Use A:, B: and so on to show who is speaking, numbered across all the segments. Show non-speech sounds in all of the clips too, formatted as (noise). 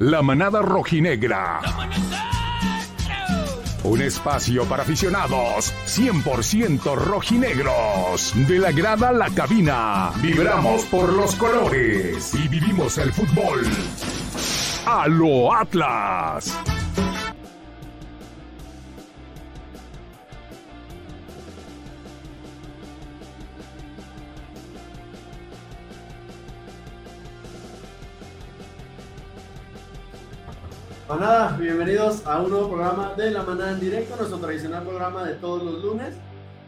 A: La manada rojinegra. Un espacio para aficionados 100% rojinegros. De la grada a la cabina. Vibramos por los colores y vivimos el fútbol. A lo Atlas.
B: Manada, bienvenidos a un nuevo programa de La Manada en Directo, nuestro tradicional programa de todos los lunes.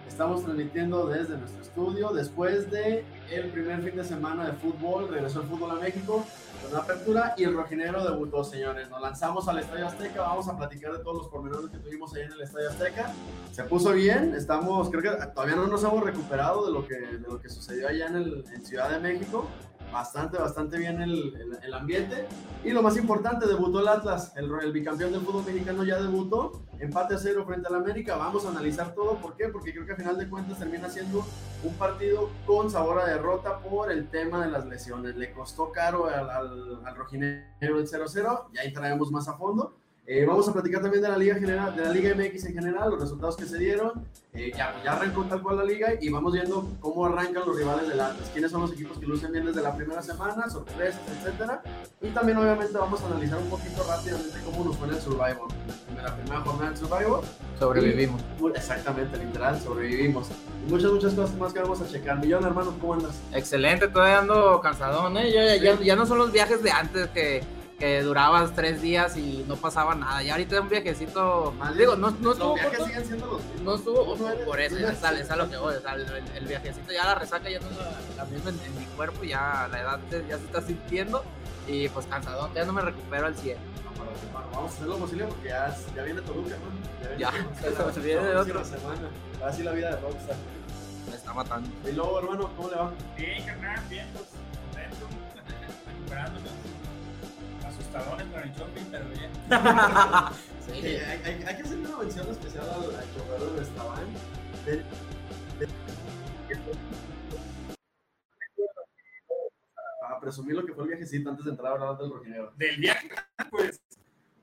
B: Estamos transmitiendo desde nuestro estudio después de el primer fin de semana de fútbol, regresó el fútbol a México con la apertura y el rojinegro debutó, señores. Nos lanzamos al Estadio Azteca, vamos a platicar de todos los pormenores que tuvimos ahí en el Estadio Azteca. Se puso bien, estamos, creo que todavía no nos hemos recuperado de lo que, de lo que sucedió allá en, el, en Ciudad de México bastante, bastante bien el, el, ambiente. Y lo más importante, debutó el Atlas, el, bicampeón del fútbol mexicano ya debutó, empate a cero frente al América. Vamos a analizar todo, ¿por qué? Porque creo que a final de cuentas termina siendo un partido con sabor a derrota por el tema de las lesiones. Le costó caro al, al, al el 0-0, y ahí traemos más a fondo. Eh, vamos a platicar también de la Liga General, de la Liga MX en general, los resultados que se dieron. Eh, ya, ya, arrancó tal cual la liga y vamos viendo cómo arrancan los rivales del Atlas, quiénes son los equipos que lucen bien desde la primera semana, sorpresas, etcétera. Y también obviamente vamos a analizar un poquito rápidamente cómo nos fue en el Survivor, en la primera jornada del Survivor.
C: Sobrevivimos.
B: Y, exactamente, literal, sobrevivimos. Y muchas, muchas cosas más que vamos a checar. Millón, hermano, ¿cómo andas?
C: Excelente, todavía ando cansadón, ¿eh? Ya, ya, ya, ya no son los viajes de antes que que durabas tres días y no pasaba nada. Y ahorita un viajecito,
B: Mal,
C: digo, no, no estuvo
B: los viajes
C: corto,
B: siguen siendo los mismos.
C: no estuvo,
B: No eres-
C: por eso, ya sale, es a lo que voy, o sea, el, el viajecito ya la resaca ya no es la, la misma en, en mi cuerpo, ya la edad te- ya se está sintiendo y pues cansadón, ya no me recupero al 100.
B: No, pero, bueno, vamos a hacer lo posible porque ya, ya viene Toluca, ¿no? viene
C: Ya,
B: Toluca, (laughs)
C: se viene de
B: próxima semana. Así la vida de Rockstar.
C: Me está matando.
B: Y luego, hermano, ¿cómo le va?
D: Bien, carnal, bien, pues, contento, (laughs) recuperándonos. Asustadones con el shopping, pero bien. (laughs)
C: Sí.
B: Hay, hay- hay que hacer una mención especial al, al chofer del restaurante. De- de- Para presumir lo que fue el viajecito antes de entrar a hablar del rojinegro.
D: Del viaje, pues,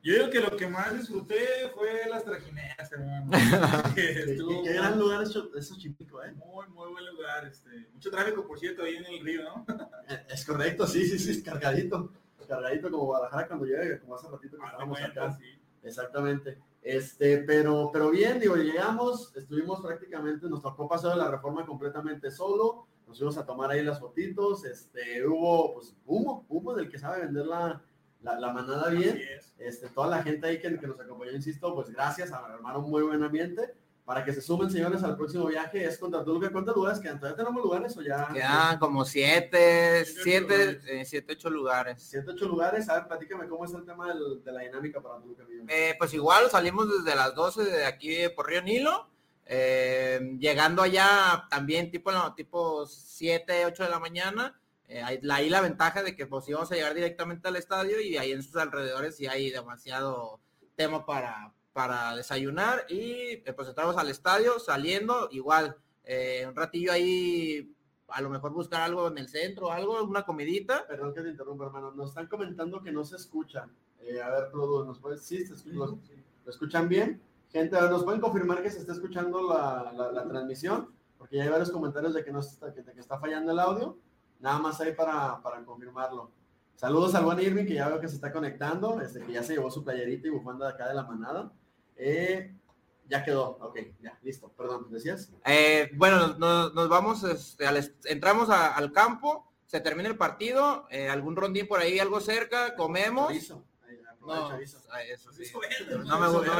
D: yo digo que lo que más disfruté fue las trajineras, hermano. (laughs)
B: Qué,
D: estuvo
B: qué gran lugar es Cho- es Xochimilco, ¿eh?
D: Muy, muy buen lugar, este, mucho tráfico, por cierto, ahí en el río, ¿no? (laughs)
B: Es correcto, sí, sí, sí, cargadito. Cargadito como Guadalajara cuando llegue, como hace ratito que estábamos
D: cuenta,
B: acá.
D: sí.
B: Exactamente. Este, pero, pero bien, digo, llegamos, estuvimos prácticamente, nos tocó pasar de la reforma completamente solo, nos fuimos a tomar ahí las fotitos, este, hubo, pues, humo, humo del que sabe vender la, la, la manada bien.
D: Es.
B: Este, toda la gente ahí que, que nos acompañó, insisto, pues gracias, armaron un muy buen ambiente. Para que se sumen, señores, al próximo viaje es contra Toluca. ¿Cuántos lugares quedan? ¿Todavía tenemos lugares o ya?
C: Quedan como siete,
D: Siete,
C: eh, siete, ocho lugares.
B: Siete, ocho lugares. A ver, platícame cómo es el tema del- de la dinámica para Toluca.
C: Eh, pues igual salimos desde las 12 de aquí por Río Nilo, eh, llegando allá también tipo, no, tipo 7, 8 de la mañana. Eh, ahí, la- ahí la ventaja de que pues íbamos a llegar directamente al estadio y ahí en sus alrededores sí hay demasiado tema para, para desayunar y eh, pues entramos al estadio saliendo igual eh, un ratillo ahí a lo mejor buscar algo en el centro algo una comidita
B: Perdón que te interrumpa, hermano. Nos están comentando que no se escuchan. Eh, a ver, Produ, ¿nos puedes? Sí, se escu- ¿lo, lo escuchan bien? Gente, ¿nos pueden confirmar que se está escuchando la, la- la transmisión? Porque ya hay varios comentarios de que, no está, que, de que está fallando el audio. Nada más ahí para, para confirmarlo. Saludos al buen Irving, que ya veo que se está conectando, este, que ya se llevó su playerita y bufanda de acá de la manada. Eh, ya quedó, ok, ya, listo. Perdón, ¿decías?
C: Eh, bueno, nos, vamos, este, al entramos a- al campo, se termina el partido, eh, algún rondín por ahí, algo cerca, comemos. No, ah, eso sí. No me gustó.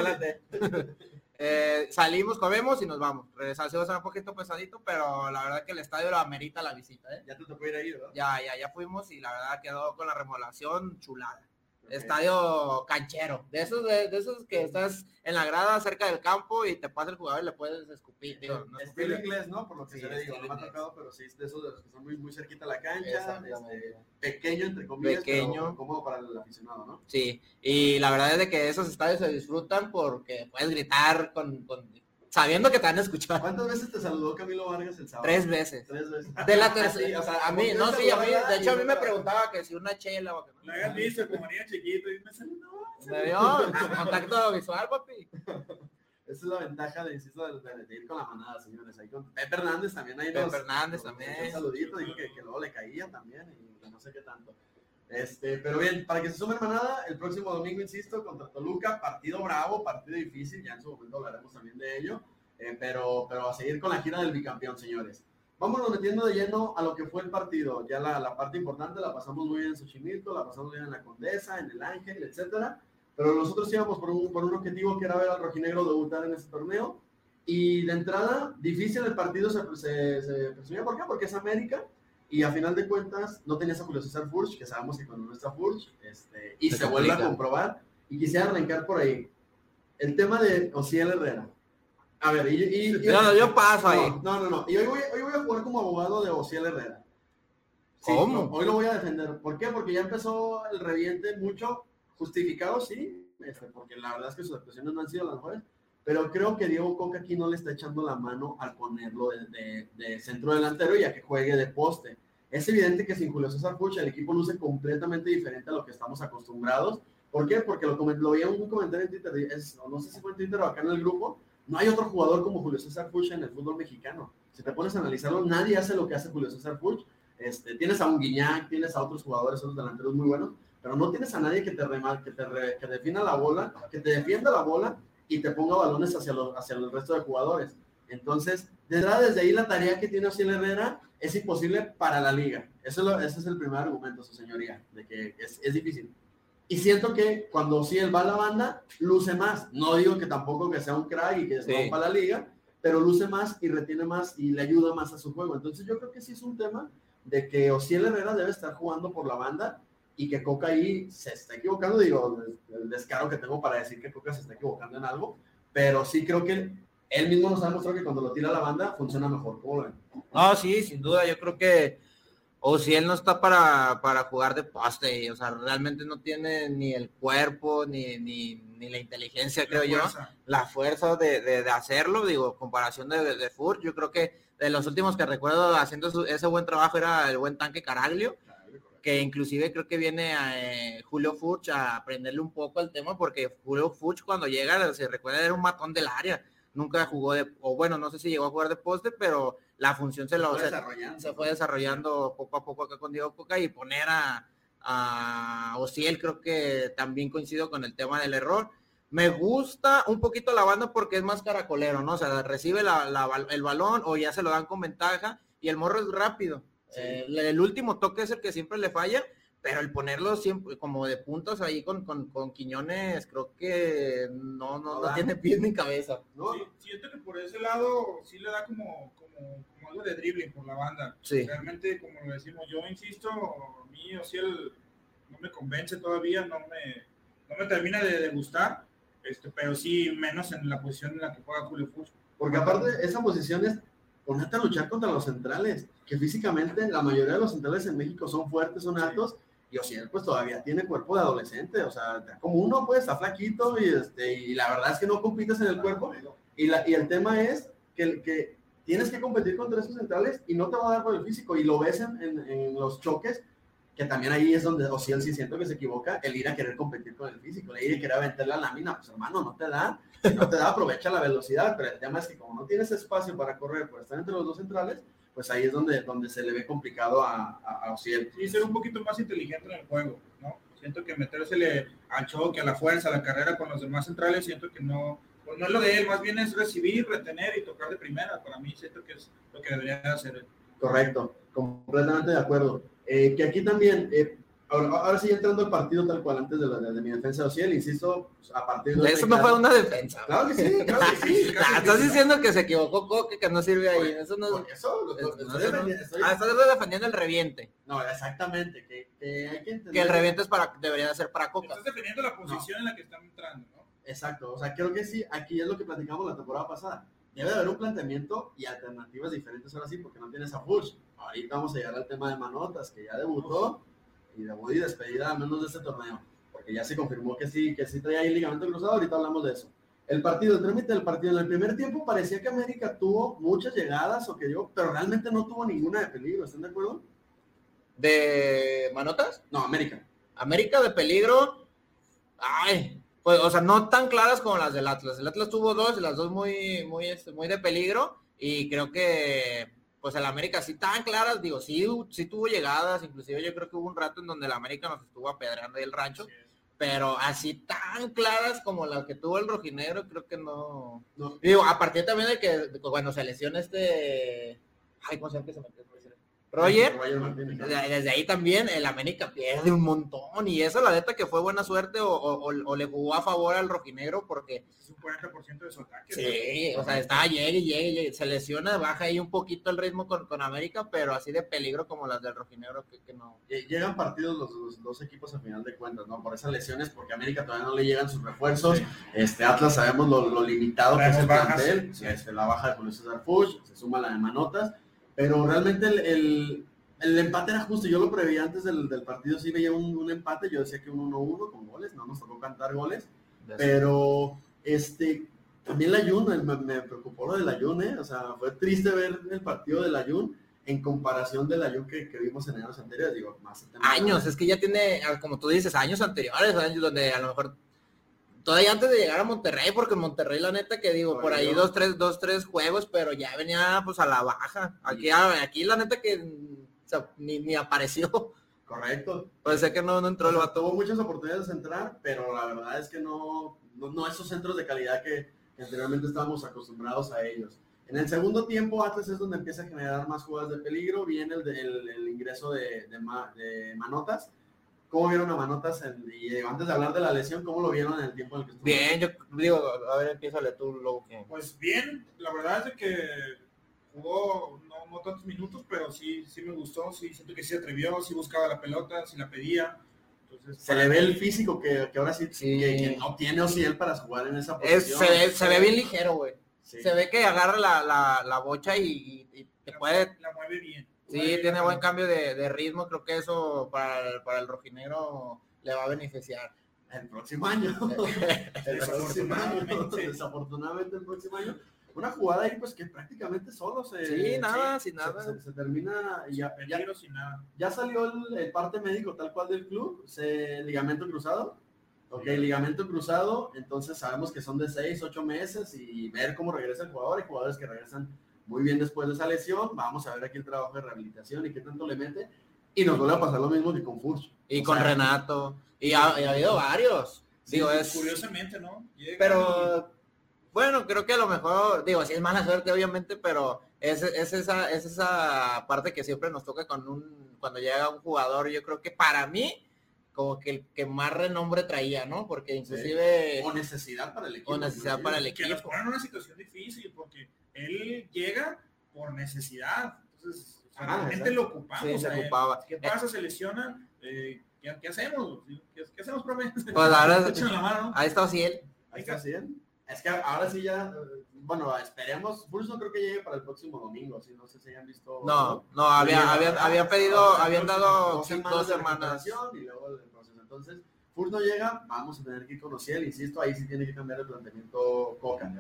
C: (laughs) Eh, salimos, comemos y nos vamos. Regresamos, va a ser un poquito pesadito, pero la verdad que el estadio lo amerita la visita, ¿eh?
B: Ya te tocó ir ahí, ¿verdad?
C: Ya, ya, ya fuimos y la verdad quedó con la remodelación chulada. Estadio canchero, de esos, de, de esos que estás en la grada cerca del campo y te pasa el jugador y le puedes escupir. Digo, no
B: Estilo inglés, ¿no? Por lo que
C: Sí,
B: se le digo, no me ha tocado, pero sí, es de esos de los que están muy, muy cerquita a la cancha, este, pequeño, entre comillas,
C: Pequeño.
B: pero cómodo para el aficionado, ¿no?
C: Sí, y la verdad es de que esos estadios se disfrutan porque puedes gritar con, con sabiendo que te van a escuchar.
B: ¿Cuántas veces te saludó Camilo Vargas el sábado?
C: Tres veces.
B: Tres veces.
C: De la
B: Sí,
C: tercera,
B: o sea,
C: a mí, no, sí, a mí, de hecho a mí me preguntaba que si una chela o que
D: Lo habías visto como niño chiquito y me saludó.
C: Me dio contacto visual, papi.
B: Esa es la ventaja de, insisto, de, de- de ir con la manada, señores. Ahí con Pepe Hernández también ahí
C: Pepe Hernández también.
B: Un saludito, dijo que, que luego le caía también y no sé qué tanto. Este, pero bien, para que se sumen manada, el próximo domingo, insisto, contra Toluca, partido bravo, partido difícil, ya en su momento hablaremos también de ello, eh, pero, pero a seguir con la gira del bicampeón, señores. Vámonos metiendo de lleno a lo que fue el partido. Ya la, la parte importante la pasamos muy bien en Xochimilco, la pasamos bien en la Condesa, en el Ángel, etcétera. Pero nosotros íbamos por un, por un objetivo que era ver al rojinegro debutar en este torneo. Y de entrada, difícil el partido se, se, se presumía. ¿Por qué? Porque es América. Y a final de cuentas, no tenías a Julio César Furch, que sabemos que cuando no está Furch, este, y
C: Se
B: se, vuelve a comprobar. Y quisiera arrancar por ahí. El tema de Ociel Herrera. A ver, y, y- y-
C: No, no, yo paso ahí.
B: no, no, no, no. Y hoy voy, hoy voy a jugar como abogado de Ociel Herrera. Sí,
C: ¿Cómo?
B: no, hoy lo voy a defender. ¿Por qué? Porque ya empezó el reviente mucho, justificado, sí, este, porque la verdad es que sus actuaciones no han sido las mejores, pero creo que Diego Coca aquí no le está echando la mano al ponerlo de, de- de centro delantero y a que juegue de poste. Es evidente que sin Julio César Pucha el equipo luce completamente diferente a lo que estamos acostumbrados. ¿Por qué? Porque lo, lo veía en un comentario en Twitter, es- no sé si fue en Twitter o acá en el grupo, no hay otro jugador como Julio César Puch en el fútbol mexicano. Si te pones a analizarlo, nadie hace lo que hace Julio César Puch. Este, tienes a un Guiñac, tienes a otros jugadores, otros delanteros muy buenos, pero no tienes a nadie que te remal, que te re- que defina la bola, que te defienda la bola y te ponga balones hacia, los, hacia el resto de jugadores. Entonces, desde, desde ahí la tarea que tiene Ociel Herrera es imposible para la liga. Eso es lo- ese es el primer argumento, su señoría, de que es, es difícil. Y siento que cuando Ociel va a la banda, luce más. No digo que tampoco que sea un crack y que
C: Sí.
B: rompa la liga, pero luce más y retiene más y le ayuda más a su juego. Entonces yo creo que sí es un tema de que Ociel Herrera debe estar jugando por la banda y que Coca ahí se está equivocando. Digo, el descaro que tengo para decir que Coca se está equivocando en algo, pero sí creo que él mismo nos ha demostrado que cuando lo tira a la banda funciona mejor.
C: No, sí, sin duda, yo creo que o si él no está para, para jugar de poste, o sea, realmente no tiene ni el cuerpo, ni, ni, ni la inteligencia, creo yo, la fuerza de, de, de hacerlo, digo, comparación de, de, de Furt, yo creo que de los últimos que recuerdo haciendo su- ese buen trabajo era el buen tanque Caraglio, que inclusive creo que viene a, eh, Julio Furch a aprenderle un poco el tema, porque Julio Furch cuando llega, se recuerda, era un matón del área, nunca jugó de, o bueno, no sé si llegó a jugar de poste, pero la función se lo,
B: Fue
C: se,
B: desarrollando.
C: se fue desarrollando poco a poco acá con Diego Coca y poner a, a Ociel creo que también coincido con el tema del error. Me gusta un poquito la banda porque es más caracolero, ¿no? O sea, recibe la- el balón o ya se lo dan con ventaja y el morro es rápido.
B: Sí.
C: Eh, el último toque es el que siempre le falla, pero el ponerlo siempre como de puntos ahí con, con, con Quiñones creo que no, no,
B: No
C: tiene pies ni cabeza.
B: ¿no?
D: Sí, siento que por ese lado sí le da como, como, como algo de dribbling por la banda.
C: Sí.
D: Realmente, como lo decimos, yo insisto, a mí Ociel no me convence todavía, no me, no me termina de, de gustar, este, pero sí menos en la posición en la que juega Julio Furch.
B: Porque aparte, esa posición es ponerte a luchar contra los centrales, que físicamente la mayoría de los centrales en México son fuertes, son altos, y Ociel pues todavía tiene cuerpo de adolescente, o sea, como uno pues está flaquito y, este, y la verdad es que no compites en el cuerpo, y, la, y el tema es que, que tienes que competir contra esos centrales y no te va a dar por el físico, y lo ves en, en- en los choques, que también ahí es donde Ociel sí siento que se equivoca, el ir a querer competir con el físico, el ir a querer aventar la lámina, pues hermano, no te da, si no te da, aprovecha la velocidad, pero el tema es que como no tienes espacio para correr por estar entre los dos centrales, pues ahí es donde, donde se le ve complicado a, a, a Ociel.
D: Sí, ser un poquito más inteligente en el juego, ¿no? Siento que metérsele al choque, a la fuerza, a la carrera con los demás centrales, siento que no, pues no es lo de él, más bien es recibir, retener y tocar de primera. Para mí siento que es lo que debería hacer él.
B: Correcto, completamente de acuerdo. Eh, que aquí también, eh, ahora, ahora sí entrando al partido tal cual antes de, la, de mi defensa de Ociel, insisto, pues, a partir de...
C: Eso no fue una defensa.
B: Claro que sí, claro que (laughs) sí.
C: Estás diciendo que se equivocó Coque, que no sirve ahí. Eso no,
B: Por eso, lo- lo-
C: eso
B: estoy
C: no-
B: defendiendo- estoy-
C: Ah, estás defendiendo el reviente.
B: No, exactamente, que, que hay que entender...
C: Que el reviente es para, debería de ser para Coca.
D: Estás defendiendo la posición en la que están entrando, ¿no?
B: Exacto, o sea, creo que sí, aquí es lo que platicamos la temporada pasada. Debe de haber un planteamiento y alternativas diferentes ahora sí, porque no tienes a Fuchs. Ahorita vamos a llegar al tema de Manotas, que ya debutó y debut y despedida al menos de este torneo, porque ya se confirmó que sí, que sí traía ahí ligamento cruzado, ahorita hablamos de eso. el partido, el trámite del partido. En el primer tiempo parecía que América tuvo muchas llegadas o que yo, pero realmente no tuvo ninguna de peligro, ¿están de acuerdo?
C: ¿De Manotas?
B: No, América.
C: América de peligro. Ay, pues, o sea, no tan claras como las del Atlas. El Atlas tuvo dos y las dos muy, muy, este, muy de peligro. Y creo que, pues el América sí tan claras, digo, sí, sí tuvo llegadas. Inclusive yo creo que hubo un rato en donde el América nos estuvo apedreando ahí el rancho. Pero así tan claras como las que tuvo el rojinegro, creo que no.
B: No.
C: Digo, a partir también de que, de que cuando se lesiona este. Ay, ¿cómo se llama que se metió? Roger,
B: ¿no?
C: desde ahí también el América pierde un montón y eso la neta que fue buena suerte o, o- o- le jugó a favor al rojinegro porque
D: Es un 40% de su ataque.
C: sí, o sea, estaba llegue, llegue, llegue, se lesiona, baja ahí un poquito el ritmo con, con América, pero así de peligro como las del rojinegro que, que no.
B: Lle- Llegan partidos los, dos equipos a final de cuentas, ¿no? Por esas lesiones, porque a América todavía no le llegan sus refuerzos.
D: Sí.
B: Este Atlas sabemos lo, lo limitado que es el
D: Traemos bajas.
B: plantel.
D: Sí.
B: Este, la baja de Julio César Fuchs, se suma la de Manotas, pero realmente el, el, el empate era justo. Yo lo preveía antes del, del partido, sí veía un, un empate. Yo decía que un 1-1 con goles, no nos tocó cantar goles, pero este. También la Jun, me, me preocupó lo del Ayun, ¿eh? O sea, fue triste ver el partido del Ayun en comparación del Ayun que, que vimos en años anteriores, digo, más
C: años, es que ya tiene, ah, como tú dices, años anteriores, años donde a lo mejor todavía antes de llegar a Monterrey, porque en Monterrey la neta que digo, por ahí
B: Todavía.
C: dos, tres, dos, tres juegos, pero ya venía pues a la baja. Aquí, aquí la neta que o sea, ni, ni apareció.
B: Correcto.
C: Puede ser que no, no entró el
B: O sea,
C: vato.
B: tuvo muchas oportunidades de entrar, pero la verdad es que no, no, no esos centros de calidad que, que anteriormente estábamos acostumbrados a ellos. En el segundo tiempo, Atlas es donde empieza a generar más jugadas de peligro. Viene el, el- el ingreso de, de Ma- de Manotas. ¿Cómo vieron a Manotas? en- y eh, antes de hablar de la lesión, ¿cómo lo vieron en el tiempo en el que estuvo?
C: Bien, yo digo, a ver, empiézale tú luego que.
D: Pues bien, la verdad es que jugó no, no tantos minutos, pero sí, sí me gustó, sí siento que sí atrevió, sí buscaba la pelota, sí la pedía. Entonces,
B: Se le ve el físico que, que ahora sí,
C: Sí.
B: Que, que no tiene Ociel para jugar en esa
C: Es-
B: posición.
C: se, ve, se ve bien ligero, güey.
B: Sí.
C: Se ve que agarra la, la, la bocha y, y- y te
D: la,
C: puede
D: la mueve bien.
C: Sí, tiene buen cambio de, de ritmo, creo que eso para el, para el rojinegro le va a beneficiar.
B: El próximo año. (laughs) el próximo (laughs) año.
D: Desafortunadamente.
B: El próximo año. Una jugada ahí pues que prácticamente solo se...
C: Sí, nada, sin nada.
B: Se, se termina y ya, ya,
D: Peligro sin nada.
B: ya salió el, el parte médico tal cual del club, se, ligamento cruzado. Ok, ligamento cruzado, entonces sabemos que son de 6, 8 meses y ver cómo regresa el jugador. Hay jugadores que regresan muy bien después de esa lesión. Vamos a ver aquí el trabajo de rehabilitación y qué tanto le mete. Y nos vuelve a pasar lo mismo que con Furch.
C: Y
B: O
C: con
B: sea,
C: Renato. Y ha, y ha habido varios.
D: Sí,
C: digo, es.
D: Curiosamente, ¿no? Llega
C: Pero bueno, creo que a lo mejor, digo, sí es mala suerte, obviamente, pero es, es esa, es esa parte que siempre nos toca con un, cuando llega un jugador, yo creo que para mí, como que el que más renombre traía, ¿no? Porque inclusive
B: O necesidad para el equipo.
C: o necesidad para el
D: y que nos
C: equipo.
D: ponen en una situación difícil porque él llega por necesidad. Entonces, o sea,
B: Ah,
D: realmente
B: exacto.
D: lo ocupamos.
C: Sí, se ocupaba.
D: ¿Qué pasa? Se lesiona. eh, ¿qué, qué hacemos? ¿Qué, qué hacemos, profe?
C: Pues ahora-
D: la (laughs) ¿no?
C: Ahí está Ociel.
B: Ahí está bien. Es que ahora sí ya, eh, bueno, esperemos. Furch no creo que llegue para el próximo domingo, si no sé si hayan visto.
C: No, no, había, habían
B: ah,
C: pedido,
B: o sea,
C: habían dado
B: dos semanas
C: dos
B: de
C: semanas.
B: recuperación y luego el proceso. Entonces, Furch no llega, vamos a tener que ir con Ociel, insisto, ahí sí tiene que cambiar el planteamiento Coca.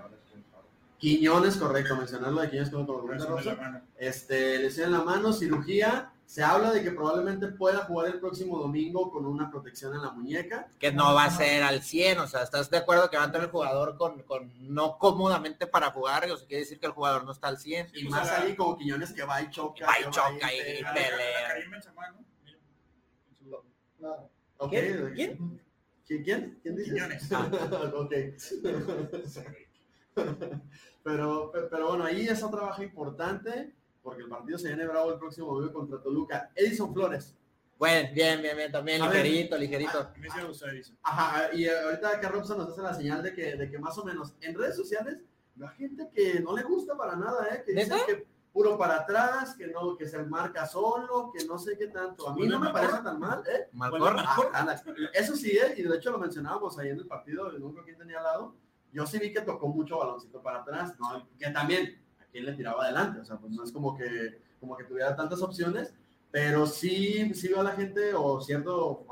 B: Quiñones, correcto, mencionarlo de Quiñones como
D: de
B: Rosa.
D: la mano.
B: Este, lesión en la mano, cirugía. Se habla de que probablemente pueda jugar el próximo domingo con una protección en la muñeca.
C: que no va a ser al 100, o sea, ¿estás de acuerdo que va a entrar el jugador con, con no cómodamente para jugar? O sea, quiere decir que el jugador no está al 100.
B: Y
D: pues,
B: más ahí como Quiñones que va y choca.
C: Va y choca y- pelea. ¿Quién? ¿Quién?
B: ¿Quién? ¿Quién? ¿Quién dices?
D: Quiñones. (laughs)
B: ok. (laughs) (laughs) pero, pero, bueno, ahí es otra baja importante porque el partido se viene bravo el próximo domingo contra Toluca. Edison Flores.
C: Bueno, bien, bien, bien, también
B: A ver.
C: ligerito, ligerito.
D: A mí sí me gusta, dice.
B: Ajá, y ahorita acá Robson nos hace la señal de que, de que más o menos en redes sociales la gente que no le gusta para nada, ¿eh? que dice que puro para atrás, que no, que se marca solo, que no sé qué tanto. A mí no me parece tan mal, ¿eh?
C: Malcor,
B: Ah. Eso sí, ¿eh? y de hecho lo mencionábamos ahí en el partido, no creo quién tenía al lado. Yo sí vi que tocó mucho baloncito para atrás, ¿no? que también a quién le tiraba adelante, o sea, pues no es como que, como que tuviera tantas opciones, pero sí, sí veo a la gente o cierto,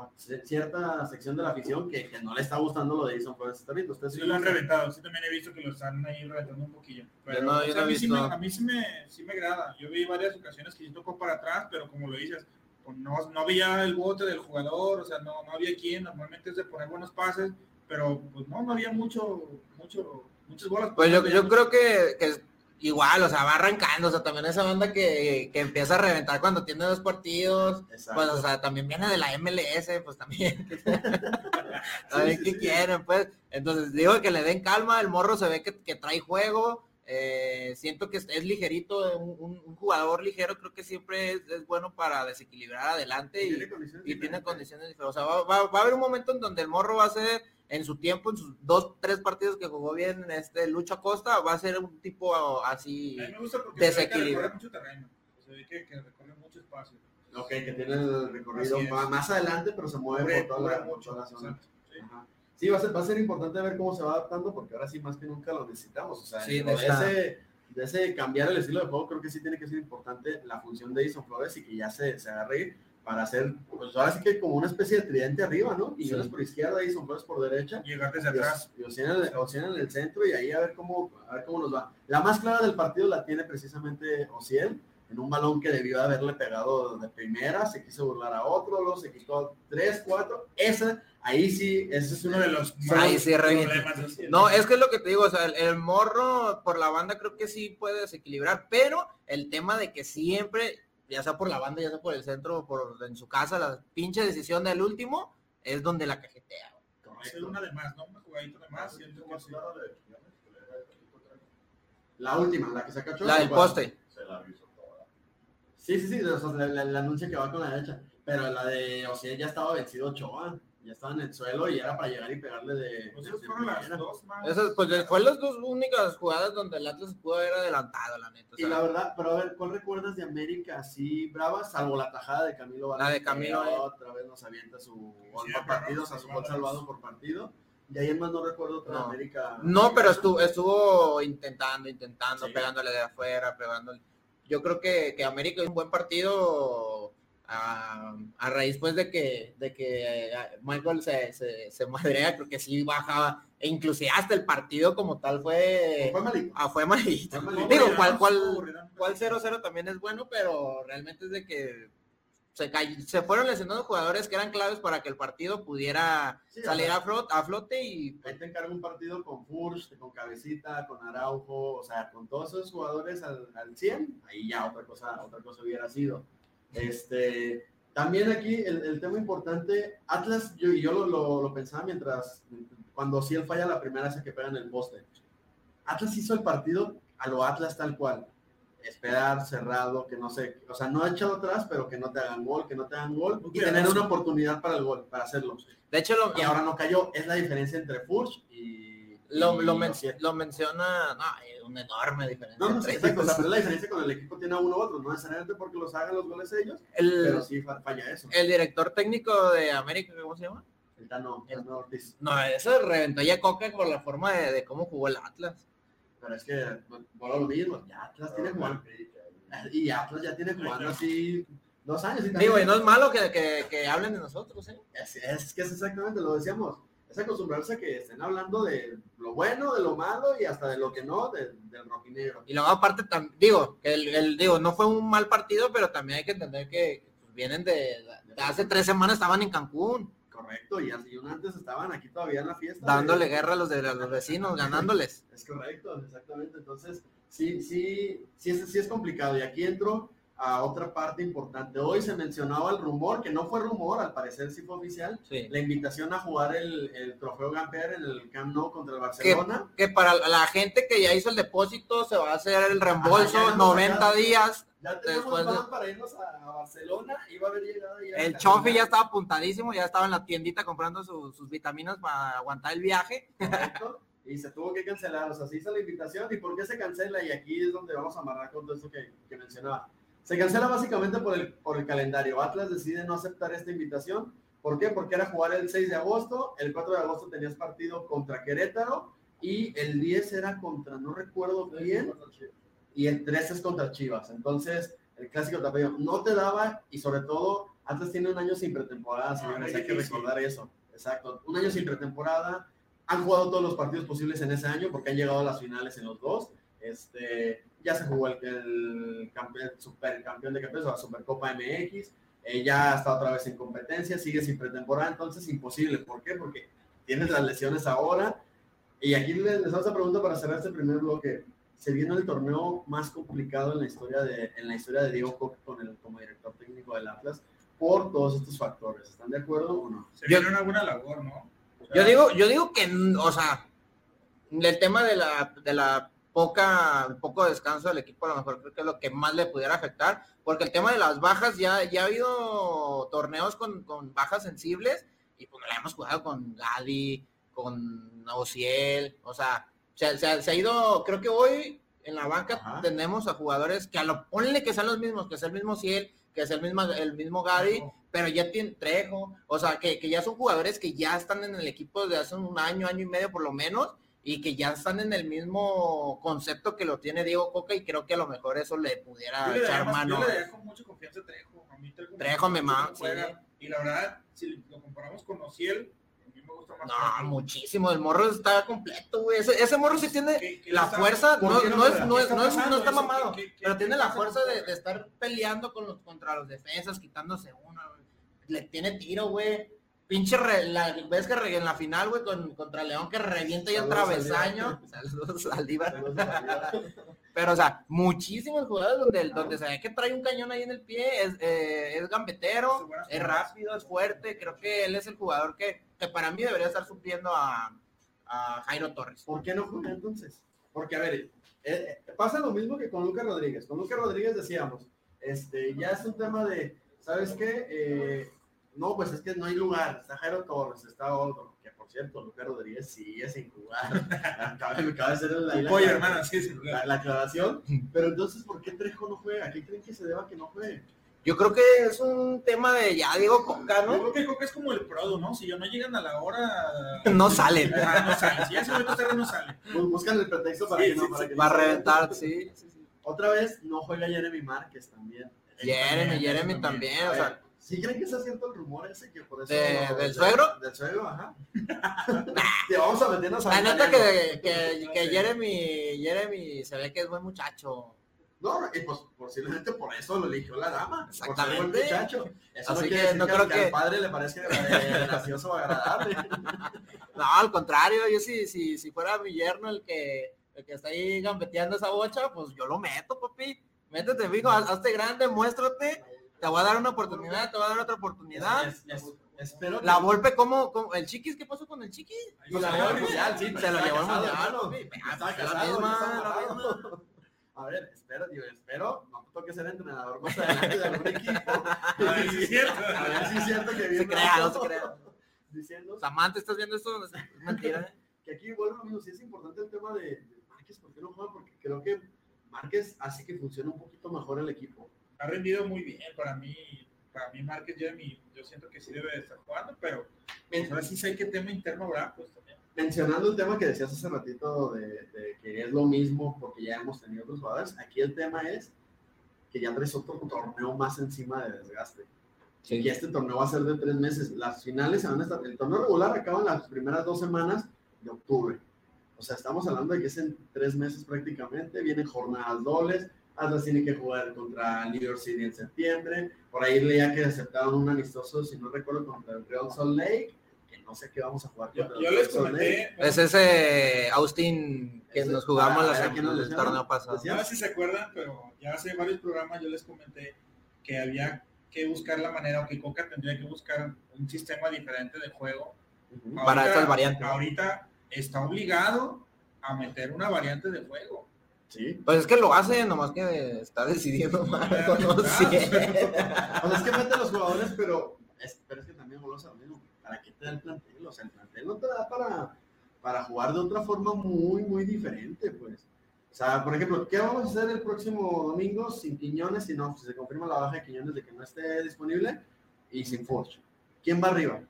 B: cierta sección de la afición que, que no le está gustando lo de Edison Flores Estarrito. Ustedes
D: Sí lo han reventado, sí también he visto que lo están ahí reventando un poquillo. Pero,
C: no,
D: o sea, a, mí sí me, a mí sí me, sí me agrada. Yo vi varias ocasiones que sí tocó para atrás, pero como lo dices, pues no, no había el bote del jugador, o sea, no, no había quien, normalmente es de poner buenos pases, pero pues no, no había mucho, mucho, muchas bolas.
C: Pues yo, yo creo que, que igual, o sea, va arrancando, o sea, también esa banda que, que empieza a reventar cuando tiene dos partidos,
B: Exacto.
C: pues, o sea, también viene de la MLS, pues también. (laughs) a ver (laughs) qué quieren, pues. Entonces, digo que le den calma, el morro se ve que, que trae juego, eh, siento que es, es ligerito, un, un- un jugador ligero creo que siempre es, es bueno para desequilibrar adelante y,
B: condiciones
C: y tiene condiciones diferentes. O sea, va, va- va a haber un momento en donde el morro va a ser, en su tiempo, en sus dos, tres partidos que jugó bien este Lucho Acosta, va a ser un tipo así.
D: A mí me gusta porque se ve que
C: Desequilibrio.
D: recorre mucho terreno, se ve que, que recorre mucho espacio.
B: Ok, que tiene el recorrido más, más adelante, pero se mueve por toda la, por toda la zona.
D: sí.
B: Ajá. Sí, va a, ser, va a ser importante ver cómo se va adaptando, porque ahora sí más que nunca lo necesitamos. O sea,
C: Sí,
B: de, ese, de ese cambiar el estilo de juego, creo que sí tiene que ser importante la función de Edison Flores y que ya se, se agarre para hacer, pues ahora sí que como una especie de tridente arriba, ¿no? Y
C: Sí.
B: Por izquierda, Edison Flores por derecha.
D: Llegar desde
B: Y
D: atrás.
B: Y en el centro y ahí a ver cómo a ver cómo nos va. La más clara del partido la tiene precisamente Ociel en un balón que debió haberle pegado de primera, se quiso burlar a otro, luego se quitó tres, cuatro. Esa, ahí sí, ese
D: Es uno de los
C: Ahí
D: más
C: sí,
D: problemas.
C: No, es que es lo que te digo, o sea, el, el morro por la banda creo que sí puede desequilibrar, pero el tema de que siempre, ya sea por la banda, ya sea por el centro, por en su casa, la pinche decisión del último es donde la cajetea.
D: Es una de más, ¿no? Una jugadita de más. siento que sí.
B: La última, la que se cachó.
C: La del poste.
B: Sí, sí, sí, o sea, la, la- la anuncia que va con la derecha. Pero la de Ociel ya estaba vencido Ochoa. Ya estaba en el suelo y era para llegar y pegarle de.
D: Pues esas fueron las dos más.
C: Esas, pues fue las dos únicas jugadas donde el Atlas pudo haber adelantado, la neta. o
B: Y
C: sea,
B: la verdad, pero a ver, ¿cuál recuerdas de América así brava? Salvo la tajada de Camilo
C: La de
B: Vargas,
C: Camilo,
B: que
C: eh.
B: Otra vez nos avienta su gol
D: Sí,
B: por partido, o sea, su
D: salvado.
B: gol salvado por partido. Y ahí más no recuerdo otra
C: No.
B: América.
C: No, pero estuvo, estuvo intentando, intentando,
B: Sí.
C: pegándole de afuera, pegándole. Yo creo que, que América es un buen partido a, a raíz pues de que, de que eh, Michael se, se, se madrea, creo que sí bajaba, e inclusive hasta el partido como tal fue,
B: Fue malito.
C: ah, fue malito.
B: Fue malito.
C: Digo, cual, cual, cual 0-0 también es bueno, pero realmente es de que se, se fueron lesionando jugadores que eran claves para que el partido pudiera
B: Sí,
C: salir a, flote, a flote y
B: Ahí te encargo un partido con Furch, con Cabecita, con Araujo, o sea, con todos esos jugadores al, al 100, ahí ya otra cosa, otra cosa hubiera sido. Este, también aquí el, el tema importante, Atlas, yo, yo lo, lo, lo pensaba mientras, cuando Ciel falla la primera esa que pega en el poste. Atlas hizo el partido a lo Atlas tal cual. Esperar, cerrado, que no sé, o sea, no ha echado atrás, pero que no te hagan gol, que no te hagan gol, y tener una oportunidad para el gol, para hacerlo.
C: de hecho lo,
B: Y ahora no cayó. Es la diferencia entre Furch y.
C: Lo,
B: y
C: lo, men- lo menciona, no, hay una enorme diferencia.
B: No, no, exacto. O sea, pero la diferencia con el equipo tiene a uno u otro. No necesariamente porque los hagan los goles ellos,
C: el,
B: pero sí fa- falla eso.
C: el director técnico de América, ¿cómo se llama?
B: El Tano, el Tano Ortiz.
C: No, eso reventó ya Coca por la forma de, de cómo jugó el Atlas.
B: Pero es que, bueno, lo mismo. Ya Atlas tiene jugando. Y Atlas ya tiene jugando así dos años. Y
C: Digo, y no es malo que, que, que hablen de nosotros, ¿eh?
B: Es, es que es exactamente lo decíamos. Es acostumbrarse a que estén hablando de lo bueno, de lo malo y hasta de lo que no, de- del rojinegro.
C: Y luego aparte, tam- digo, que el, el- digo, no fue un mal partido, pero también hay que entender que pues, vienen de, de hace tres semanas estaban en Cancún,
B: Correcto, y así un antes estaban aquí todavía en la fiesta.
C: dándole
B: de-
C: guerra a los de a los vecinos, (laughs) ganándoles.
B: Es correcto, exactamente. Entonces, sí, sí, sí es, sí es complicado. Y aquí entro a otra parte importante. Hoy se mencionaba el rumor, que no fue rumor, al parecer sí fue oficial,
C: Sí.
B: la invitación a jugar el, el trofeo Gamper en el Camp Nou contra el Barcelona.
C: Que para la gente que ya hizo el depósito se va a hacer el reembolso
B: Ajá, ya hemos
C: 90
B: sacado.
C: días.
B: Ya tenemos
C: de-
B: plan para irnos a, a Barcelona, iba a haber llegado ya.
C: El Chofi ya estaba apuntadísimo, ya estaba en la tiendita comprando su- sus vitaminas para aguantar el viaje.
B: Correcto, Y se tuvo que cancelar, o sea, se hizo la invitación. ¿Y por qué se cancela? Y aquí es donde vamos a amarrar con todo eso que, que mencionaba. Se cancela básicamente por el, por el calendario. Atlas decide no aceptar esta invitación. ¿Por qué? Porque era jugar el 6 de agosto, el 4 de agosto tenías partido contra Querétaro y el 10 era contra, no recuerdo bien, y el 13 es contra Chivas. Entonces, el clásico tapatío, no te daba y sobre todo antes tiene un año sin pretemporada, señores, hay que recordar eso. Exacto, un año sin pretemporada. Han jugado todos los partidos posibles en ese año porque han llegado a las finales en los dos. Este, ya se jugó el, el campeón, super campeón de campeones, la Supercopa MX. Eh, ya está otra vez en competencia, sigue sin pretemporada, entonces imposible. ¿Por qué? Porque tienes las lesiones ahora. Y aquí les, les hago esa pregunta para cerrar este primer bloque. Se viene el torneo más complicado en la historia de, en la historia de Diego Coque con el, como director técnico del Atlas por todos estos factores. ¿Están de acuerdo o no?
D: Se viene una buena labor, ¿no? O sea,
C: Yo digo, yo digo que, o sea, el tema de la, de la poca, poco descanso del equipo a lo mejor creo que es lo que más le pudiera afectar, porque el tema de las bajas ya, ya ha habido torneos con, con bajas sensibles y pues la hemos jugado con Gali, con Ociel, o sea, se, se- se ha ido, creo que hoy en la banca
B: Ajá.
C: tenemos a jugadores que a lo ponle que sean los mismos, que es el mismo Ciel, que es el mismo, el mismo Gary, pero ya tiene Trejo, o sea, que, que ya son jugadores que ya están en el equipo desde hace un año, año y medio por lo menos, y que ya están en el mismo concepto que lo tiene Diego Coca, y creo que a lo mejor eso le pudiera
D: le
C: echar mano.
D: yo le con mucha confianza a Trejo. A mí Trejo,
C: Trejo me
D: juega. Y la verdad, si lo comparamos con Ociel, me gusta más
C: No, muchísimo, el morro está completo, güey. Ese, ese morro sí tiene
D: ¿Qué- qué
C: la
D: está-
C: fuerza, no, es, no,
D: ¿Qué
C: es,
D: está
C: no, es- no está mamado,
D: ¿qué- qué-
C: pero tiene la fuerza de, estar peleando con los, contra los defensas, quitándose uno, güey. Le tiene tiro, güey. Pinche, re- la, ves que re- en la final, güey, con, contra León, que revienta ya el (laughs)
B: Saludos,
C: travesaño. Saludos.
B: Saludos.
C: Pero, o sea, muchísimos jugadores donde, donde se ve que trae un cañón ahí en el pie, es, eh, es gambetero, es rápido, es fuerte. Creo que él es el jugador que, que para mí debería estar supliendo a, a Jairo Torres.
B: ¿Por qué no juega entonces? Porque, a ver, eh, eh, pasa lo mismo que con Lucas Rodríguez. Con Lucas Rodríguez decíamos, este, ya es un tema de, ¿sabes qué? Eh, no, pues es que no hay lugar. Está Jairo Torres, está otro. Cierto, Lucas Rodríguez sigue sin jugar. (laughs) acaba, me acaba de hacer la, la-
D: Oye,
B: la-
D: hermano, sí,
B: la- la aclaración. Pero entonces, ¿por qué Trejo no juega? ¿A qué creen que se deba que no juegue?
C: Yo creo que es un tema de ya Diego Coca,
D: Yo
C: ¿no?
D: creo que Coca es como el Prodo, ¿no? Si ya no llegan a la hora. (laughs)
C: No salen.
D: Ah, no salen. Si ya se tarde, no sale.
B: Pues buscan el pretexto para
D: Sí,
B: que no.
D: sí,
B: para
D: sí.
B: que
C: Va a
B: no
C: reventar, sí. sí, sí.
B: Otra vez, no juega Jeremy Márquez también.
C: Jeremy, Jeremy también, o sea,
B: ¿Sí creen que está cierto el rumor ese que por eso...
C: ¿De- del suegro?
B: Del suegro, ajá. (laughs) Te vamos a meternos a...
C: la neta que, que, que Jeremy, Jeremy se ve que es buen muchacho.
B: No, y pues posiblemente por eso lo eligió la dama. Por ser buen
C: Exactamente.
B: muchacho. Eso
C: Así
B: no
C: que no creo
B: que
C: que-
B: al padre le parezca eh, gracioso o agradable. (laughs)
C: No, al contrario, yo si, si, si fuera mi yerno el que, el que está ahí gambeteando esa bocha, pues yo lo meto, papi. Métete, fijo, haz- hazte grande, muéstrate. Te voy a dar una oportunidad, te voy a dar otra oportunidad.
B: Es- es- espero.
C: La Volpe, ¿cómo, cómo- ¿El Chiquis? ¿Qué pasó con el Chiquis?
B: La llevó al mundial, sí.
C: Se lo llevó al mundial.
B: A ver, espero, digo, espero, no toque ser entrenador más adelante de algún equipo. (laughs)
D: A ver si es cierto.
B: A ver si es cierto que bien
C: Se crea, no se crea.
B: Diciendo
C: Samantha, ¿estás viendo esto? Es mentira. ¿eh?
B: que aquí, bueno, amigos, sí es importante el tema de, de Márquez, ¿por qué no juega? Porque creo que Márquez hace que funcione un poquito mejor el equipo.
D: Ha rendido muy bien para mí. Para mí, Márquez Jeremy, yo siento que sí debe de estar jugando, pero pues, ahora sí sé qué tema interno habrá, pues también.
B: Mencionando el tema que decías hace ratito de, de que es lo mismo porque ya hemos tenido otros jugadores, aquí el tema es que ya traes otro torneo más encima de desgaste. Y este torneo va a ser de tres meses. Las finales se van a estar. El torneo regular acaba en las primeras dos semanas de octubre. O sea, estamos hablando de que es en tres meses prácticamente. Vienen jornadas dobles. Atlas tiene que jugar contra New York City en septiembre. Por ahí leía que aceptaron un amistoso, si no recuerdo, contra el Real Salt Lake. Que no sé qué vamos a jugar
D: Yo,
B: contra
D: yo les comenté,
C: Es ese Austin que
B: Ese-
C: nos jugamos
B: ah,
C: la
B: ¿a quién nos
C: el
B: decíamos?
C: torneo pasado.
B: Decía-
D: no sé si se acuerdan, pero ya hace varios programas yo les comenté que había que buscar la manera, o que Coca tendría que buscar un sistema diferente de juego.
C: Para estas variantes.
D: Ahorita está obligado a meter una variante de juego.
B: Sí.
C: Pues es que lo hace, nomás que está decidiendo (laughs) mal. No sé.
B: O sea, (laughs) es que mete a los jugadores, pero es, pero es que también volvemos a lo mismo. ¿Para qué te da el plantel? O sea, el plantel no te da para, para jugar de otra forma muy, muy diferente, pues. O sea, por ejemplo, ¿qué vamos a hacer el próximo domingo sin Quiñones? Si no, si se confirma la baja de Quiñones de que no esté disponible y sin Forge. ¿Quién va arriba?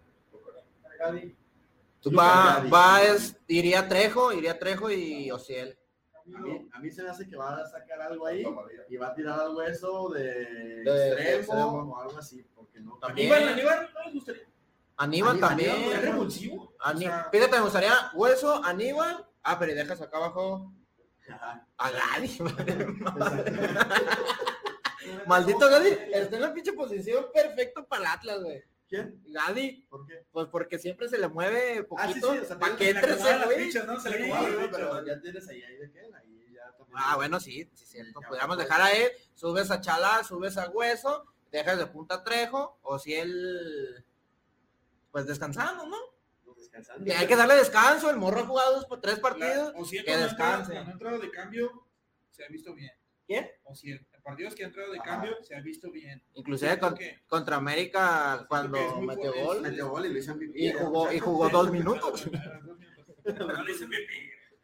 C: Tú va,
B: Gadi.
C: va es, iría Trejo, iría Trejo y Ociel.
B: A mí, a mí se me hace que va a sacar algo ahí y va a tirar al hueso de,
C: De-
B: extremo, o algo así, porque no.
C: También.
D: Aníbal, Aníbal, no les gustaría.
C: Aníbal
B: Aníbal,
C: también.
B: Aníbal,
D: ¿Es revulsivo?
C: Ani-
D: O sea,
C: Fíjate, me gustaría Hueso, Aníbal. Ah, pero y dejas acá abajo
B: Ajá.
C: a Gadi. (laughs) Maldito Gadi. Está en la pinche posición perfecto para el Atlas, güey.
B: ¿Quién?
C: Gadi,
B: ¿Por qué?
C: pues porque siempre se le mueve
B: Ah, sí,
C: poquito.
B: sí, o sea,
C: ¿Para que
D: le
C: entre ese güey?
D: ¿no? Se le
C: Sí,
B: Sí,
D: fichas.
B: pero ya tienes ahí, ahí de qué, ahí ya también.
C: Ah, bueno, sí, sí, cierto. Podríamos
B: pues.
C: dejar a él, subes a Chala, subes a Hueso, dejas de punta Trejo, o si él, pues descansando, ¿no?
B: Descansando.
C: Y hay que darle descanso, el morro ha jugado dos, por tres partidos.
D: O si
C: que descanse.
D: cuando ha entrado de cambio, se ha visto bien.
C: ¿Quién?
D: O si partidos que ha entrado de
B: Ajá.
D: cambio, se ha visto bien.
C: Inclusive con-
D: que-
C: contra América cuando metió gol
B: Metió gol y lo hizo MVP.
C: y jugó, y jugó dos minutos.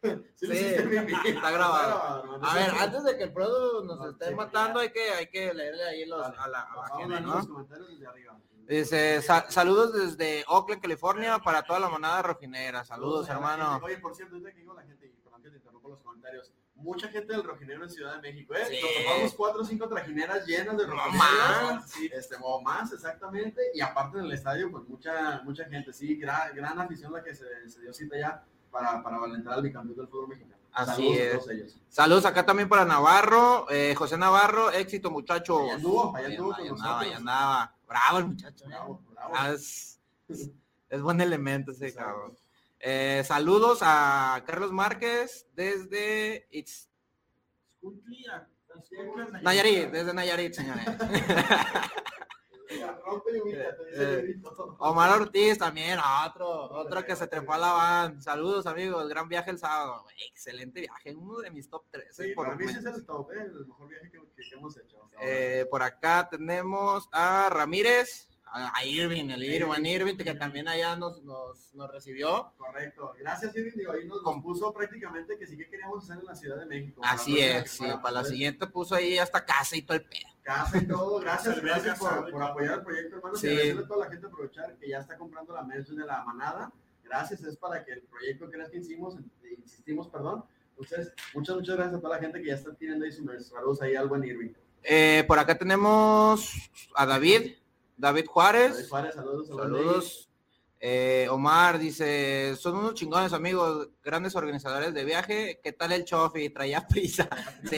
B: Sí,
C: Sí,
B: sí, MVP.
C: está grabado. A ver, antes de que el Produ nos
B: No,
C: esté
B: sí,
C: matando, hay que, hay que leerle ahí los, a la, a la gente, ¿no?
B: los comentarios desde arriba.
C: Dice, "Sa- saludos desde Oakland, California, para toda la manada rojinegra. Saludos, hermano.
B: Oye, por cierto, que digo la gente, y perdón que te interrumpo los comentarios, mucha gente del rojinero en Ciudad de México, ¿eh?
C: Sí.
B: Nos tomamos cuatro o cinco trajineras llenas de rojineros.
C: más.
B: Sí, este, o más, exactamente. Y aparte en el estadio, pues mucha, mucha gente, sí, gran, gran afición la que se, se dio cita ya para, para valentar al bicampeón del fútbol mexicano.
C: Así
B: Saludos
C: es.
B: a todos ellos.
C: Saludos acá también para Navarro, eh, José Navarro, éxito muchachos.
B: Allá anduvo, allá anduvo con
C: andaba,
B: nosotros.
C: andaba. Bravo el muchacho. ¿eh?
B: Bravo, bravo.
C: Ah, es, es buen elemento ese
B: Exacto.
C: cabrón. Eh, saludos a Carlos Márquez desde It's- Nayarit, desde Nayarit, señores. (laughs) Eh. Omar Ortiz también, otro, otro que se trepó a la van. Saludos amigos, gran viaje el sábado. Excelente viaje, uno de mis top 3.
B: Sí,
C: por
B: mí es el top, ¿eh? el mejor viaje que, hemos hecho.
C: Eh, por acá tenemos a Ramírez, a, a Irving, el Irving, Irving, que también allá nos, nos, nos recibió.
B: Correcto. Gracias, Irving. Digo, ahí nos compuso prácticamente que sí que queríamos hacer en la Ciudad de México.
C: Así
B: Para la
C: es, sí, para la siguiente puso ahí hasta casa y todo el pedo.
B: Casa y todo. (laughs) Gracias, gracias por, por apoyar el proyecto, hermano.
C: Sí.
B: Y agradecerle a toda la gente aprovechar que ya está comprando la merch de la manada. Gracias, es para que el proyecto que que hicimos, eh, insistimos, perdón. Entonces, muchas, muchas gracias a toda la gente que ya está teniendo ahí su. Saludos ahí al buen Irving.
C: Eh, por acá tenemos a David, David Juárez.
B: David Juárez, saludos.
C: Eh, Omar dice, son unos chingones amigos, grandes organizadores de viaje. ¿Qué tal el Chofi? Traía prisa. (laughs) Sí,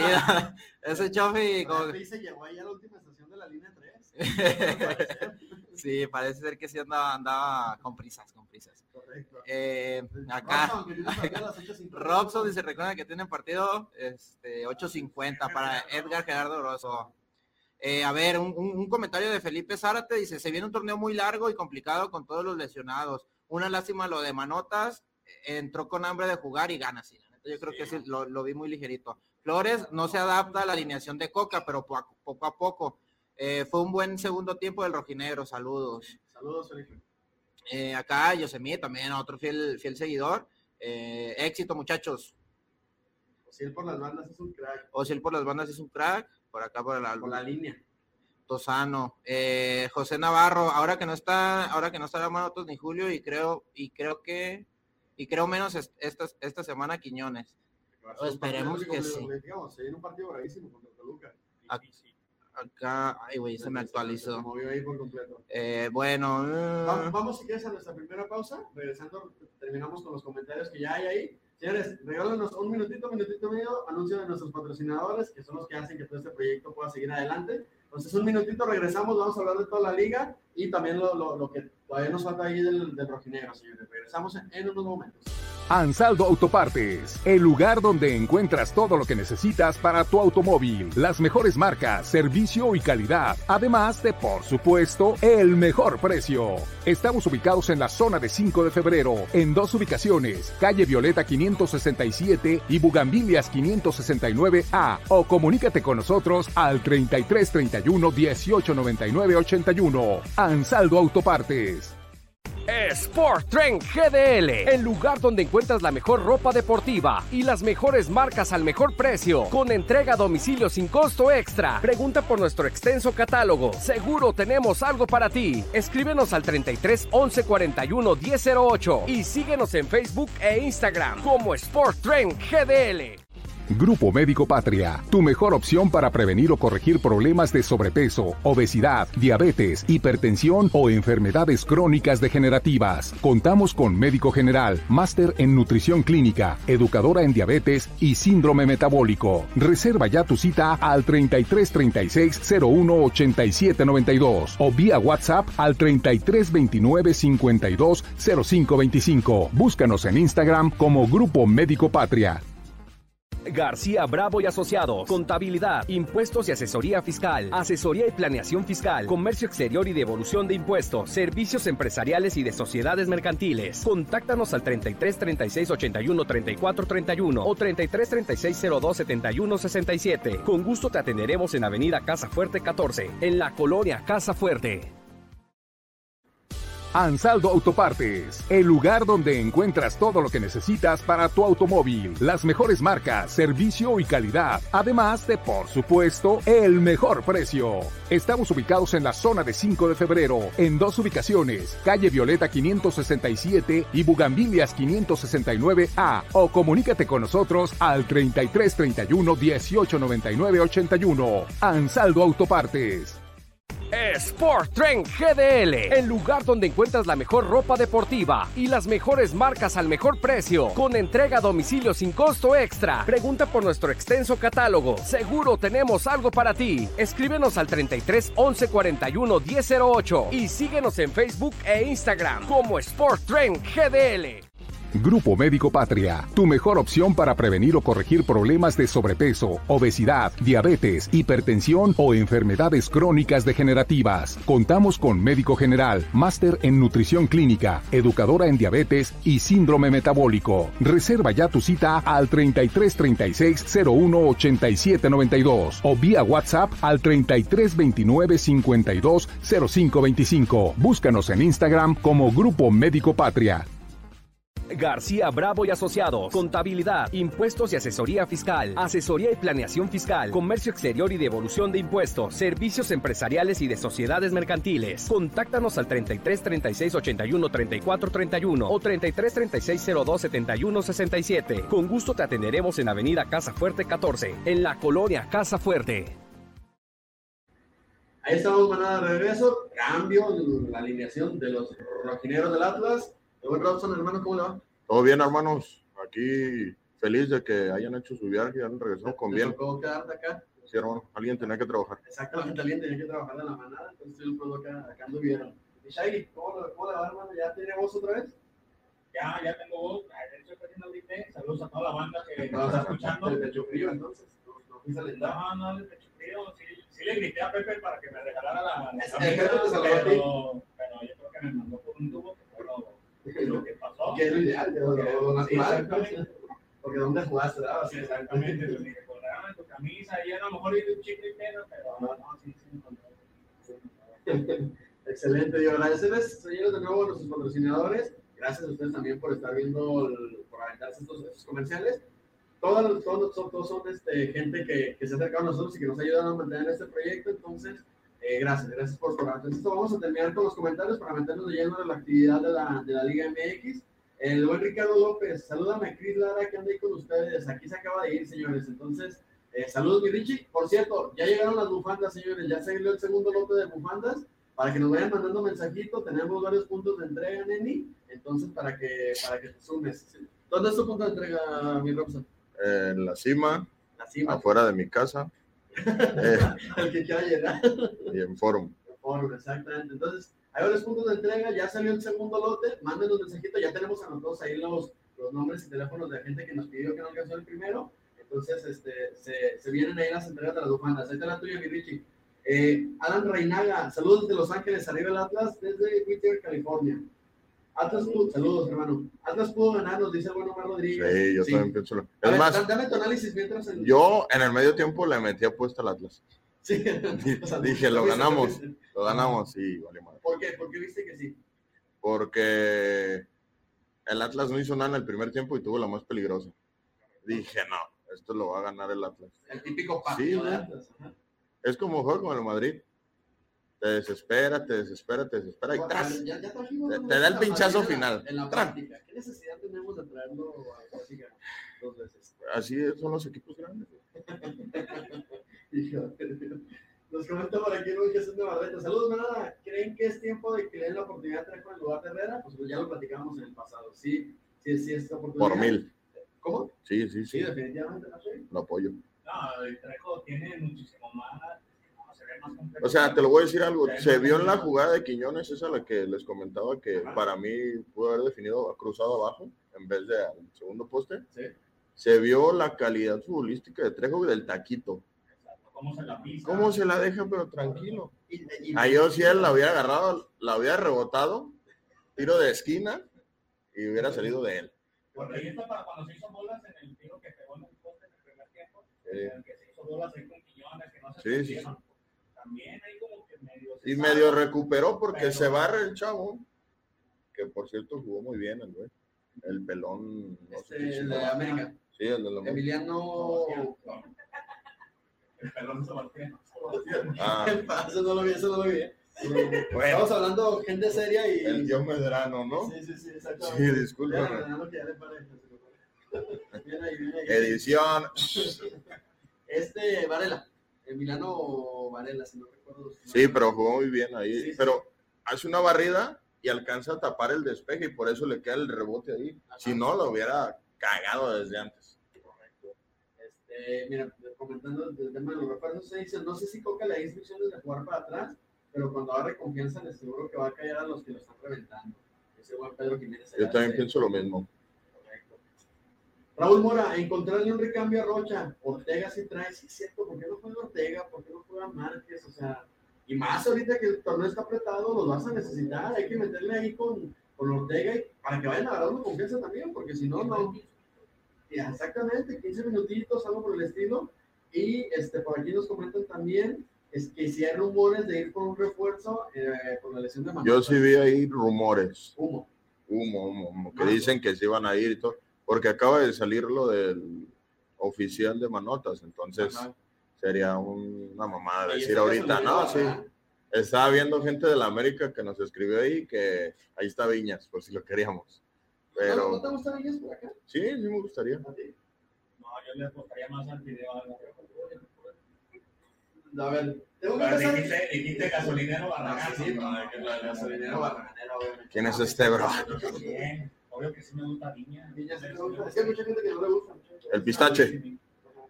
C: ese Chofi, como-
B: se llegó ahí a la última estación de la línea 3. (laughs)
C: sí, parece ser que sí andaba, andaba con prisas, con prisas.
B: Correcto.
C: Eh, acá,
B: Robson, que tiene partido a las 8:50.
C: Robson dice, recuerda que tienen partido este, 8.50 para Edgar Gerardo Rosso. Eh, a ver, un, un- comentario de Felipe Zárate dice, se viene un torneo muy largo y complicado con todos los lesionados. Una lástima lo de Manotas, eh, entró con hambre de jugar y gana. Sí, yo creo
B: Sí,
C: que sí, lo, lo vi muy ligerito. Flores no se adapta a la alineación de Coca, pero poco a poco. Eh, fue un buen segundo tiempo del rojinegro, saludos.
B: Saludos, Felipe.
C: Eh, acá Yosemite también, otro fiel, fiel seguidor. Éxito muchachos.
B: Si él por las bandas es un crack.
C: O si él por las bandas es un crack, por acá por el
B: Por la línea.
C: Tosano. Eh, José Navarro, ahora que no está, ahora que no está Manotos ni Julio, y creo, y creo que, y creo menos est- esta, esta semana Quiñones. Esperemos que sí.
B: Digamos, se viene un partido bravísimo contra Toluca.
C: Acá, ay güey, se me
B: Se
C: actualizó.
B: movió ahí por completo.
C: Eh, bueno,
B: Va-
C: eh,
B: Vamos, si quieres, a nuestra primera pausa. Regresando, terminamos con los comentarios que ya hay ahí. Señores, regálanos un minutito, minutito medio, anuncio de nuestros patrocinadores, que son los que hacen que todo este proyecto pueda seguir adelante. Entonces, un minutito, regresamos, vamos a hablar de toda la liga y también lo, lo, lo que todavía nos falta ahí del, del rojinegro, señores. Regresamos en, en unos momentos.
A: Ansaldo Autopartes, el lugar donde encuentras todo lo que necesitas para tu automóvil, las mejores marcas, servicio y calidad, además de, por supuesto, el mejor precio. Estamos ubicados en la zona de 5 de febrero, en dos ubicaciones, calle Violeta 567 y Bugambilias 569A, o comunícate con nosotros al 3331 1899 81. Ansaldo Autopartes.
E: Sport Trend GDL, el lugar donde encuentras la mejor ropa deportiva y las mejores marcas al mejor precio, con entrega a domicilio sin costo extra. Pregunta por nuestro extenso catálogo. Seguro tenemos algo para ti. Escríbenos al 33 11 41 1008 y síguenos en Facebook e Instagram como Sport Trend GDL.
A: Grupo Médico Patria, tu mejor opción para prevenir o corregir problemas de sobrepeso, obesidad, diabetes, hipertensión o enfermedades crónicas degenerativas. Contamos con médico general, máster en nutrición clínica, educadora en diabetes y síndrome metabólico. Reserva ya tu cita al 33 36 01 87 92 o vía WhatsApp al 33 29 52 05 25. Búscanos en Instagram como Grupo Médico Patria.
E: García Bravo y Asociados, contabilidad, impuestos y asesoría fiscal, asesoría y planeación fiscal, comercio exterior y devolución de impuestos, servicios empresariales y de sociedades mercantiles. Contáctanos al 33 36 81 34 31 o 33 36 02 71 67. Con gusto te atenderemos en Avenida Casa Fuerte 14, en la colonia Casa Fuerte.
A: Ansaldo Autopartes, el lugar donde encuentras todo lo que necesitas para tu automóvil, las mejores marcas, servicio y calidad, además de, por supuesto, el mejor precio. Estamos ubicados en la zona de 5 de febrero, en dos ubicaciones, calle Violeta 567 y Bugambilias 569A, o comunícate con nosotros al 3331 1899 81. Ansaldo Autopartes.
E: Sport Trend GDL, el lugar donde encuentras la mejor ropa deportiva y las mejores marcas al mejor precio, con entrega a domicilio sin costo extra. Pregunta por nuestro extenso catálogo. Seguro tenemos algo para ti. Escríbenos al 33 11 41 1008 y síguenos en Facebook e Instagram como Sport Trend GDL.
A: Grupo Médico Patria, tu mejor opción para prevenir o corregir problemas de sobrepeso, obesidad, diabetes, hipertensión o enfermedades crónicas degenerativas. Contamos con médico general, máster en nutrición clínica, educadora en diabetes y síndrome metabólico. Reserva ya tu cita al 33 36 01 87 92 o vía WhatsApp al 33 29 52 05 25. Búscanos en Instagram como Grupo Médico Patria.
E: García Bravo y Asociados, contabilidad, impuestos y asesoría fiscal, asesoría y planeación fiscal, comercio exterior y devolución de impuestos, servicios empresariales y de sociedades mercantiles. Contáctanos al 33 36 81 34 31 o 33 36 02 71 67. Con gusto te atenderemos en Avenida Casa Fuerte 14, en la colonia Casa Fuerte.
B: Ahí estamos, manada de regreso. Cambio la alineación de los rojineros del Atlas. Buen Robson, hermano, ¿cómo le va?
F: Todo bien, hermanos. Aquí feliz de que hayan hecho su viaje y han regresado con bien.
B: ¿Cómo quedarte acá?
F: Sí, hermano. Alguien tenía que trabajar.
B: Exactamente, alguien tenía que trabajar de la manada. Entonces estoy un acá, acá anduvieron. Y Shaggy, ¿cómo, ¿cómo le va, hermano? ¿Ya tiene voz otra vez?
D: Ya, ya tengo voz. De hecho, estoy haciendo ahorita. Saludos a toda la banda que nos está (laughs) escuchando.
B: ¿De pecho frío, entonces? No,
D: no, no, de pecho frío. Sí, sí le grité a Pepe para que me regalara la, la
B: Es-
D: camisa,
B: el jefe te salvó a ti.
D: pero, pero yo creo que me mandó por un tubo, que fue lo, que pasó.
B: Que es lo ideal, que es lo natural. Porque ¿dónde jugaste? ¿verdad?
D: Sí, exactamente. (laughs) Me recordaron tu camisa y a lo mejor hice un chicle pero, pero no, no, sí, sí. (laughs)
B: Excelente, y agradecerles, señores, de nuevo a nuestros patrocinadores. Gracias a ustedes también por estar viendo, el- por aventarse estos, estos comerciales. Todos, todos, todos, todos son este, gente que, que se ha acercado a nosotros y que nos ha ayudado a mantener este proyecto. Entonces, eh, gracias, gracias por su atención. Vamos a terminar con los comentarios para meternos de lleno en la actividad de la, de la Liga MX. El buen Ricardo López, salúdame a Cris Lara que anda ahí con ustedes. Aquí se acaba de ir, señores. Entonces, eh, saludos, mi Richie. Por cierto, ya llegaron las bufandas, señores. Ya salió el segundo lote de bufandas. Para que nos vayan mandando mensajito, tenemos varios puntos de entrega, Neni. Entonces, para que, para que te sumes. ¿Dónde es tu punto de entrega, mi Robson?
F: En la cima,
B: La cima.
F: afuera de mi casa eh,
B: El que quiera llegar.
F: y en forum.
B: Forum, exactamente. Entonces, hay varios puntos de entrega, ya salió el segundo lote, mándenos mensajito, ya tenemos anotados ahí los, los nombres y teléfonos de gente que nos pidió que no alcanzó el primero. Entonces, este, se, se vienen ahí las entregas de las bufandas. Ahí está la tuya, mi Richie. Eh, Alan Reinaga, saludos desde Los Ángeles, arriba el Atlas, desde Whittier, California. Atlas pudo, saludos, hermano. Atlas pudo ganar, nos dice el buen Omar Rodríguez.
F: Sí, yo también pienso. lo- Es
B: ver,
F: más,
B: dame tu análisis mientras. el-
F: yo en el medio tiempo le metí apuesta al Atlas.
B: Sí. (laughs) (laughs)
F: Dije, lo ganamos. Lo ganamos y vale madre.
B: ¿Por qué? ¿Por qué viste que sí?
F: Porque el Atlas no hizo nada en el primer tiempo y tuvo la más peligrosa. Dije, no, esto lo va a ganar el Atlas.
B: El típico
F: Sí,
B: partido de
F: güey.
B: Atlas. ajá.
F: Es como juego con el Madrid. Te desespera, te desespera, te desespera y tras.
B: Ya- ya trajimos
F: Te- da el pinchazo final.
B: En la
F: Tran.
B: práctica. ¿Qué necesidad tenemos de traerlo a práctica dos veces?
F: así son los equipos grandes. (laughs)
B: Nos comenta por aquí Luis Jesús de Barreto. Saludos, manada. ¿Creen que es tiempo de que le den la oportunidad a Trejo en lugar de Herrera? Pues ya lo platicamos en el pasado. Sí, sí, sí, esta oportunidad.
F: Por mil.
B: ¿Cómo?
F: Sí, sí,
B: Sí,
F: sí.
B: definitivamente.
F: Lo apoyo.
G: No, el Trejo tiene muchísimo más.
F: O sea, te lo voy a decir algo. Se vio en la jugada de Quiñones, esa la que les comentaba que para mí pudo haber definido cruzado abajo en vez de al segundo poste.
B: Sí.
F: Se vio la calidad futbolística de Trejo y del taquito.
G: Exacto, ¿Cómo se la pisa?
F: ¿Cómo se la deja, pero tranquilo? A yo si él la hubiera agarrado, la hubiera rebotado, tiro de esquina y hubiera salido de él.
G: Porque ahí está para cuando se hizo bolas en el tiro que pegó en el poste en el primer tiempo.
F: Sí.
G: en el que se hizo bolas ahí con Quiñones, que no se
F: Sí.
G: También ahí como que medio. se
F: Y
G: sabe.
F: medio recuperó porque
G: Pero-
F: se barre el chavo, que por cierto jugó muy bien el güey. El pelón, no sé
B: este,
F: qué
B: el de
F: chingado.
B: América.
F: Sí, el de la
B: Emiliano.
G: El pelón Sebastián.
F: Ah,
B: Eso no lo vi, eso no lo vi. eh. Estamos hablando gente seria y.
F: el Dios Medrano, ¿no?
B: Sí, sí, sí,
F: Sí,
B: exactamente.
F: disculpa.
B: Bien ahí.
F: Edición.
B: Este, Varela. Emiliano Varela, si no recuerdo.
F: Sí, pero jugó muy bien ahí.
B: Sí, sí.
F: Pero hace una barrida y alcanza a tapar el despeje y por eso le queda el rebote ahí. Si no, lo hubiera cagado desde antes.
B: Correcto. Este, mira, comentando el tema de los refuerzos, se dice, no sé si Coca le da instrucciones de jugar para atrás, pero cuando agarre confianza, les seguro que va a callar a los que lo están reventando. Ese buen Pedro Jiménez.
F: Yo también pienso lo mismo.
B: Raúl Mora, encontrarle un recambio a Rocha. Ortega sí trae, sí es cierto, ¿por qué no juega Ortega? ¿Por qué no juega Márquez? O sea, y más ahorita que el torneo está apretado, los vas a necesitar, hay que meterle ahí con, con Ortega y- para que vayan agarrando confianza también, porque si no, no. Exactamente, 15 minutitos, algo por el estilo. Y este, por aquí nos comentan también es que si hay rumores de ir por un refuerzo eh, por la lesión de Manuel.
F: Yo sí vi ahí rumores,
B: Humo.
F: humo, humo, humo, que dicen que se iban a ir y todo, porque acaba de salir lo del oficial de manotas, entonces
B: Ajá.
F: sería un- una mamada decir ahorita, no, sí. Estaba viendo gente de la América que nos escribió ahí que ahí está Viñas, por si lo queríamos.
B: ¿No, ¿No
F: Pero
B: te gusta Villas por acá?
F: sí, sí me gustaría.
B: ¿A ti?
G: No, yo le apostaría más al video. a
B: ver, tengo que empezar.
G: Dijiste, dijiste gasolinero
B: Ah,
G: Barragán.
B: sí, sí, no, Barraganera, obviamente.
F: ¿Quién es este, bro?
G: Bien, obvio que sí me gusta Viña.
B: Villas, sí me gusta. Es que hay mucha gente que no le gusta.
F: El pistache.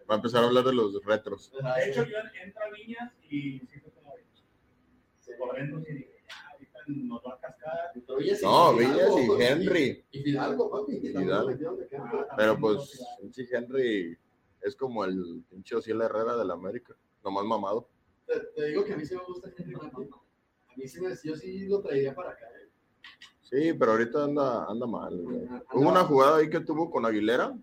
F: Va a empezar a hablar de los retros.
G: De hecho, yo entro a Viñas y como por dentro ahorita nos va a cascar.
F: No,
B: Fidalgo,
F: Viñas y Henry.
B: Y Fidalgo, papi.
F: Fidalgo. Pero pues, Henry es como el pinche Ociel Herrera de la América, nomás mamado.
B: Te, te digo que a mí sí me gusta Henry. A mí sí me, yo sí lo traería para acá. ¿eh?
F: Sí, pero ahorita anda, anda mal.
B: Anda-
F: Hubo una jugada ahí que tuvo con Aguilera,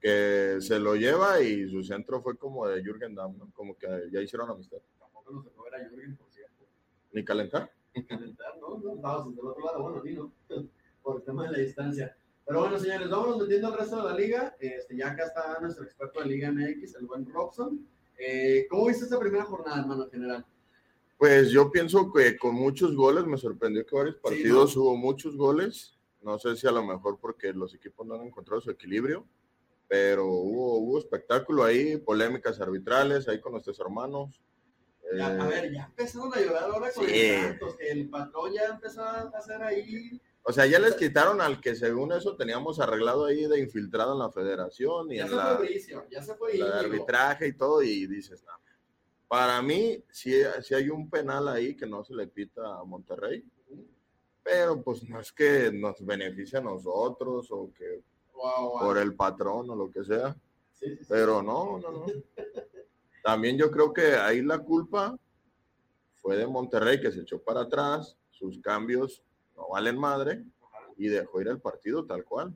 F: que se lo lleva y su centro fue como de Jürgen Damm, ¿no? Como que ya hicieron amistad.
B: Tampoco nos dejó ver a Jürgen, por cierto.
F: Ni calentar.
B: calentar, ¿no? No, estábamos del otro lado, bueno, ni no, (laughs) por el tema de la distancia. Pero bueno, señores, vámonos metiendo al resto de la liga. Este, ya acá está nuestro experto de Liga MX, el buen Robson. Eh, ¿Cómo viste esta primera jornada, hermano, en general?
F: Pues yo pienso que con muchos goles, me sorprendió que varios partidos hubo muchos goles. No sé si a lo mejor porque los equipos no han encontrado su equilibrio, pero hubo, hubo espectáculo ahí, polémicas arbitrales ahí con nuestros hermanos.
B: Ya,
F: Eh,
B: a ver, ya empezaron a llorar ahora con
F: Sí.
B: Santos, que el patrón ya empezó a hacer ahí.
F: O sea, ya les quitaron al que según eso teníamos arreglado ahí de infiltrado en la federación y
B: Ya
F: en
B: se
F: la,
B: fue Bricio, ya se fue
F: la de arbitraje y todo, y dices, no. Para mí, sí, sí hay un penal ahí que no se le pita a Monterrey, pero pues no es que nos beneficie a nosotros o que
B: Guau, guau.
F: por el patrón o lo que sea,
B: Sí,
F: pero no, no, no. También yo creo que ahí la culpa fue de Monterrey que se echó para atrás, sus cambios no valen madre y dejó ir el partido tal cual.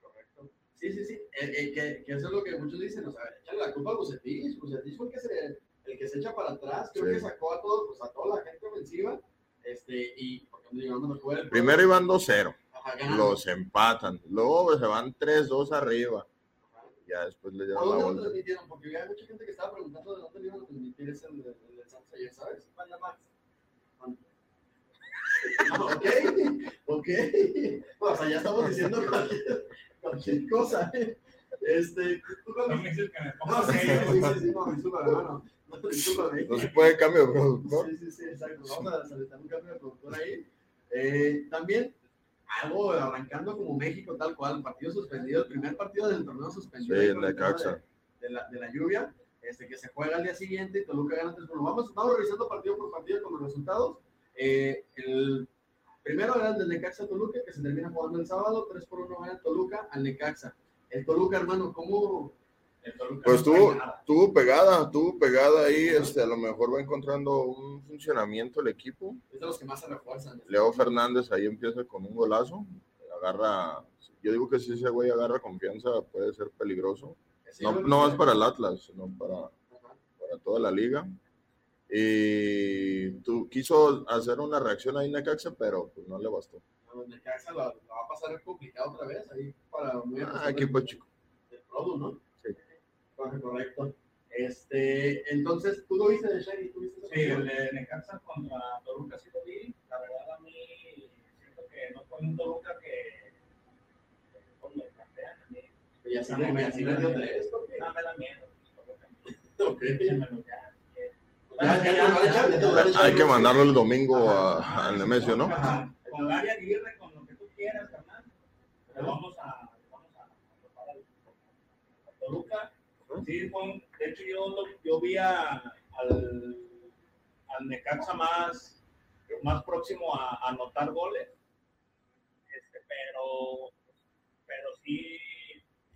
B: Correcto. Sí, sí, sí. Eh, eh, que, que eso es lo que muchos dicen. O sea, echan la culpa a Bucetich. Bucetich fue que se, el que se echa para atrás. Creo
F: Sí.
B: que sacó a todos, pues, a toda la gente ofensiva. Este, y porque digamos, el
F: Primero iban 2-0,
B: Ajá, ganando.
F: los empatan, luego se van 3-2 arriba,
B: Ajá.
F: ya después le
B: ¿Por
F: dieron la vuelta.
B: transmitieron? Porque había mucha gente que estaba preguntando de dónde le iban a transmitir ese del, del, del Santos ayer, ¿sabes? Manda más. Ah, ok, ok. No, o sea, ya estamos diciendo cualquier, cualquier cosa. ¿eh? Este, tú
G: No
B: cuando-
G: me dices que me
B: No,
G: pongo
B: sí,
G: serio.
B: sí, sí, sí, no, disculpa, hermano. No, discúlpame.
F: No se puede cambio de productor.
B: Sí, sí, sí, exacto. Vamos a solicitar un cambio de productor ahí. Eh, también algo arrancando como México, tal cual, partido suspendido, el primer partido del torneo suspendido.
F: Sí, en
B: tema
F: Necaxa.
B: De, de la, de la lluvia, este, que se juega al día siguiente y Toluca gana 3 por 1. Vamos, vamos revisando partido por partido con los resultados. Eh, el primero era el del Necaxa Toluca, que se termina jugando el sábado, 3 por 1 gana Toluca al Necaxa. El Toluca, hermano, ¿cómo?
G: El Toluca
F: Pues tuvo, tuvo pegada, tuvo pegada ahí, este, a lo mejor va encontrando un funcionamiento el equipo.
B: Es de los que más se refuerzan.
F: Leo Fernández ahí empieza con un golazo, agarra, yo digo que si ese güey agarra confianza puede ser peligroso.
B: Sí,
F: No, no más para el Atlas, sino para, para toda la liga. Y tú, quiso hacer una reacción ahí Necaxa, pero pues no le bastó.
B: No, Necaxa la, la va a pasar complicado otra vez ahí para muy
F: Ah, equipo
B: del-
F: chico.
B: del Produ, ¿no?
F: Sí.
B: Correcto. Este, entonces, ¿tú lo viste de Shaggy? ¿Tú viste
G: Sí, el de Necaxa contra Toluca sí lo vi. La verdad a mí siento que no fue un Toluca que como me plantean a mí.
B: Y así le, así le dio tres.
G: No me da miedo.
B: Ok.
G: Ya.
B: Ya, ya, ya, ya, ya, ya, ya.
F: Hay que mandarlo el domingo a, al Nemesio, ¿no?
G: Ajá. Con Aguirre, con lo que tú quieras, carnal. Le vamos a, vamos a a Toluca. Sí, un- de hecho yo, yo vi a- al, al Necaxa más, más próximo a, a anotar goles. Este, pero, pero sí,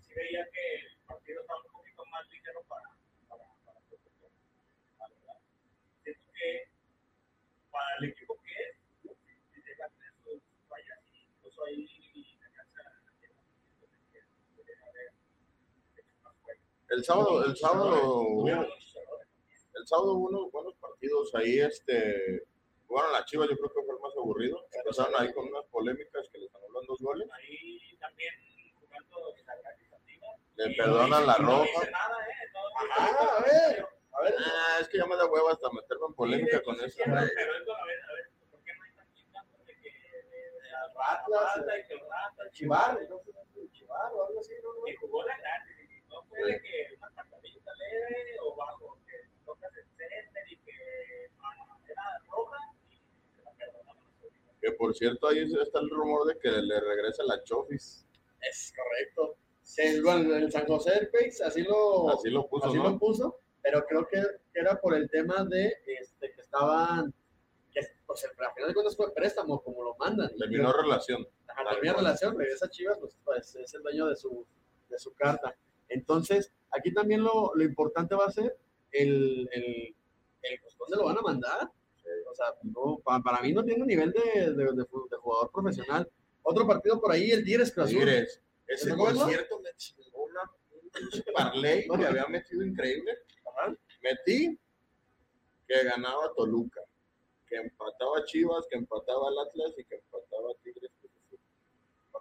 G: sí veía que el partido estaba un poquito más ligero para Toluca, la verdad. Siento que para el equipo que es, si llega a tener sus fallas, y incluso ahí Necaxa debería haber hecho más juego.
F: El sábado, el sábado, el sábado unos buenos partidos ahí, este, jugaron las Chivas, yo creo que fue el más aburrido. Empezaron ahí con unas polémicas que les anularon dos goles.
G: Ahí también jugando
F: Le perdonan la
G: ¿eh? No,
F: Ajá, a ver. A ver, ah, es que ya me da hueva hasta meterme en polémica con eso.
G: Pero eso, a ver, a ver, ¿por qué no hay tan chingando de que de, de al rata y que el rata,
B: Chivar, Chivar o algo así, ¿no?
G: y jugó la gratis, que que que ah, la.
F: Que por cierto, ahí está el rumor de que le regresa la Chofis.
B: Es correcto. Bueno, el San José del así lo,
F: Así lo puso,
B: así
F: ¿no?
B: lo puso, pero creo que, era por el tema de este, que estaban, que pues, al final de cuentas fue préstamo, como lo mandan.
F: Terminó relación.
B: Ajá, termina relación, regresa Chivas, pues, pues, es el dueño de su, de su carta. Entonces, aquí también lo, lo importante va a ser el, el, el pues, dónde lo van a mandar. O sea, no, pa- para mí no tiene nivel de, de, de fu- de jugador profesional. Otro partido por ahí, el Tigres Cruz.
F: Tigres. Ese concierto me chingó una parlay que (laughs) había metido increíble. Metí que ganaba Toluca, que empataba Chivas, que empataba el Atlas y que empataba Tigres. Cruz Azul.